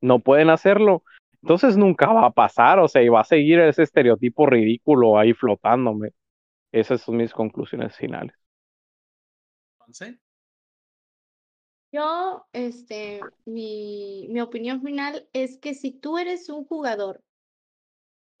[SPEAKER 4] no pueden hacerlo, entonces nunca va a pasar, o sea, y va a seguir ese estereotipo ridículo ahí flotándome. Esas son mis conclusiones finales.
[SPEAKER 1] ¿Sí?
[SPEAKER 2] Yo, este, mi, mi opinión final es que si tú eres un jugador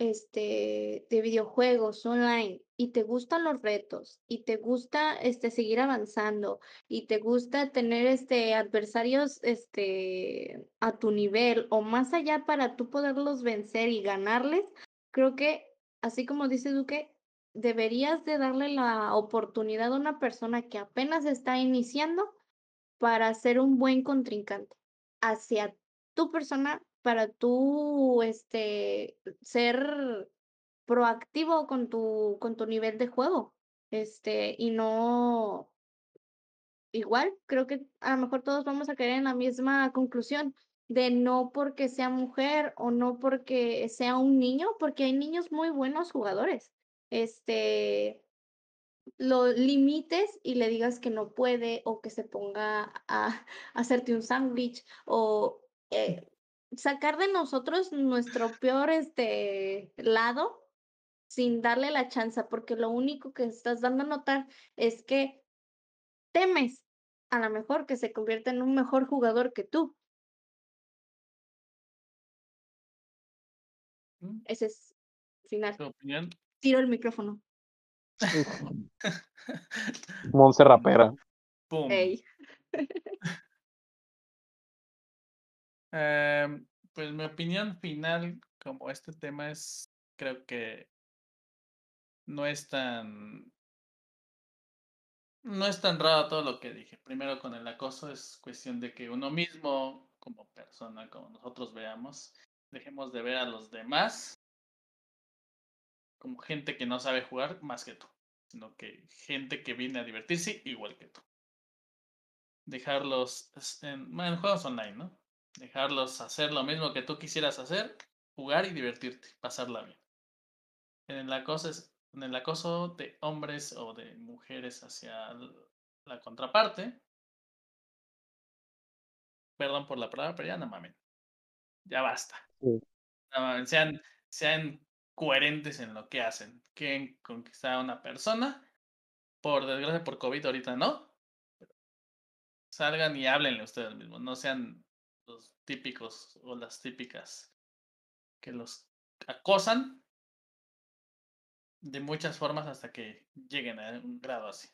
[SPEAKER 2] este, de videojuegos online y te gustan los retos y te gusta este, seguir avanzando y te gusta tener este, adversarios este, a tu nivel o más allá para tú poderlos vencer y ganarles, creo que, así como dice Duque, deberías de darle la oportunidad a una persona que apenas está iniciando para ser un buen contrincante hacia tu persona para tú este, ser proactivo con tu, con tu nivel de juego. Este, y no, igual, creo que a lo mejor todos vamos a caer en la misma conclusión de no porque sea mujer o no porque sea un niño, porque hay niños muy buenos jugadores. Este, lo limites y le digas que no puede o que se ponga a, hacerte un sándwich o eh, sacar de nosotros nuestro peor este lado sin darle la chance, porque lo único que estás dando a notar es que temes a lo mejor que se convierta en un mejor jugador que tú. Mm. Ese es final. Tiro el micrófono. [laughs]
[SPEAKER 4] Monse rapera. [laughs]
[SPEAKER 1] Em, pues mi opinión final, como este tema es, creo que no es tan no es tan raro todo lo que dije. Primero con el acoso es cuestión de que uno mismo, como persona, como nosotros veamos, dejemos de ver a los demás como gente que no sabe jugar más que tú, sino que gente que viene a divertirse igual que tú. Dejarlos en, en juegos online, ¿no? Dejarlos hacer lo mismo que tú quisieras hacer, jugar y divertirte, pasarla bien. En el acoso, en el acoso de hombres o de mujeres hacia la contraparte, perdón por la palabra, pero ya no mamen. Ya basta. sean, sean coherentes en lo que hacen. Quieren conquistar a una persona. Por desgracia, por COVID ahorita no. Salgan y háblenle ustedes mismos. No sean los típicos o las típicas que los acosan de muchas formas hasta que lleguen a un grado así.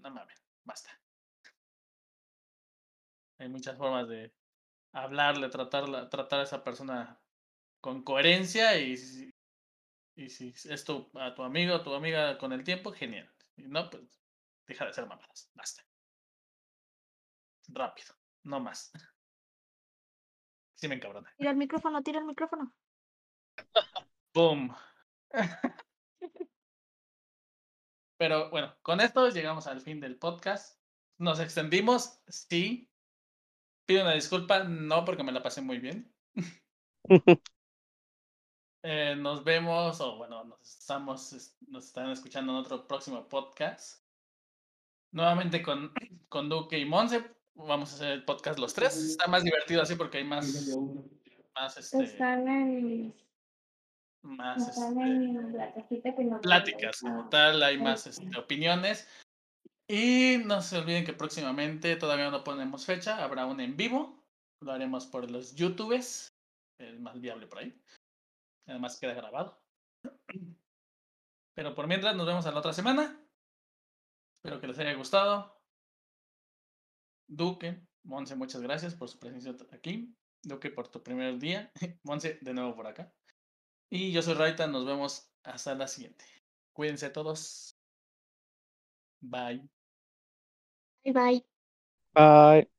[SPEAKER 1] No, mames, basta. Hay muchas formas de hablarle, tratar, tratar a esa persona con coherencia y, y si es tu, a tu amigo o tu amiga con el tiempo, genial. Y no, pues deja de ser mamadas, basta. Rápido. no más. Sí me encabrona.
[SPEAKER 2] Tira el micrófono, tira el micrófono. [laughs]
[SPEAKER 1] ¡Boom! [laughs] Pero bueno, con esto llegamos al fin del podcast. Nos extendimos, sí. Pido una disculpa, no porque me la pasé muy bien. [laughs] Eh, nos vemos, o bueno, nos estamos, es- nos están escuchando en otro próximo podcast. Nuevamente con, [clears throat] con Duque y Monse. Vamos a hacer el podcast los tres. Está más divertido así porque hay más, más este,
[SPEAKER 2] Están en,
[SPEAKER 1] más
[SPEAKER 2] están
[SPEAKER 1] este,
[SPEAKER 2] en
[SPEAKER 1] pláticas como
[SPEAKER 2] Ah,
[SPEAKER 1] tal, hay más este, opiniones. Y no se olviden que próximamente, todavía no ponemos fecha, habrá un en vivo. Lo haremos por los YouTubes, el más viable por ahí. Además queda grabado. Pero por mientras nos vemos a la otra semana. Espero que les haya gustado. Duque, Monse, muchas gracias por su presencia aquí. Duque, por tu primer día. [laughs] Monse, de nuevo por acá. Y yo soy Raita, nos vemos hasta la siguiente. Cuídense todos. Bye.
[SPEAKER 2] Bye bye.
[SPEAKER 4] Bye.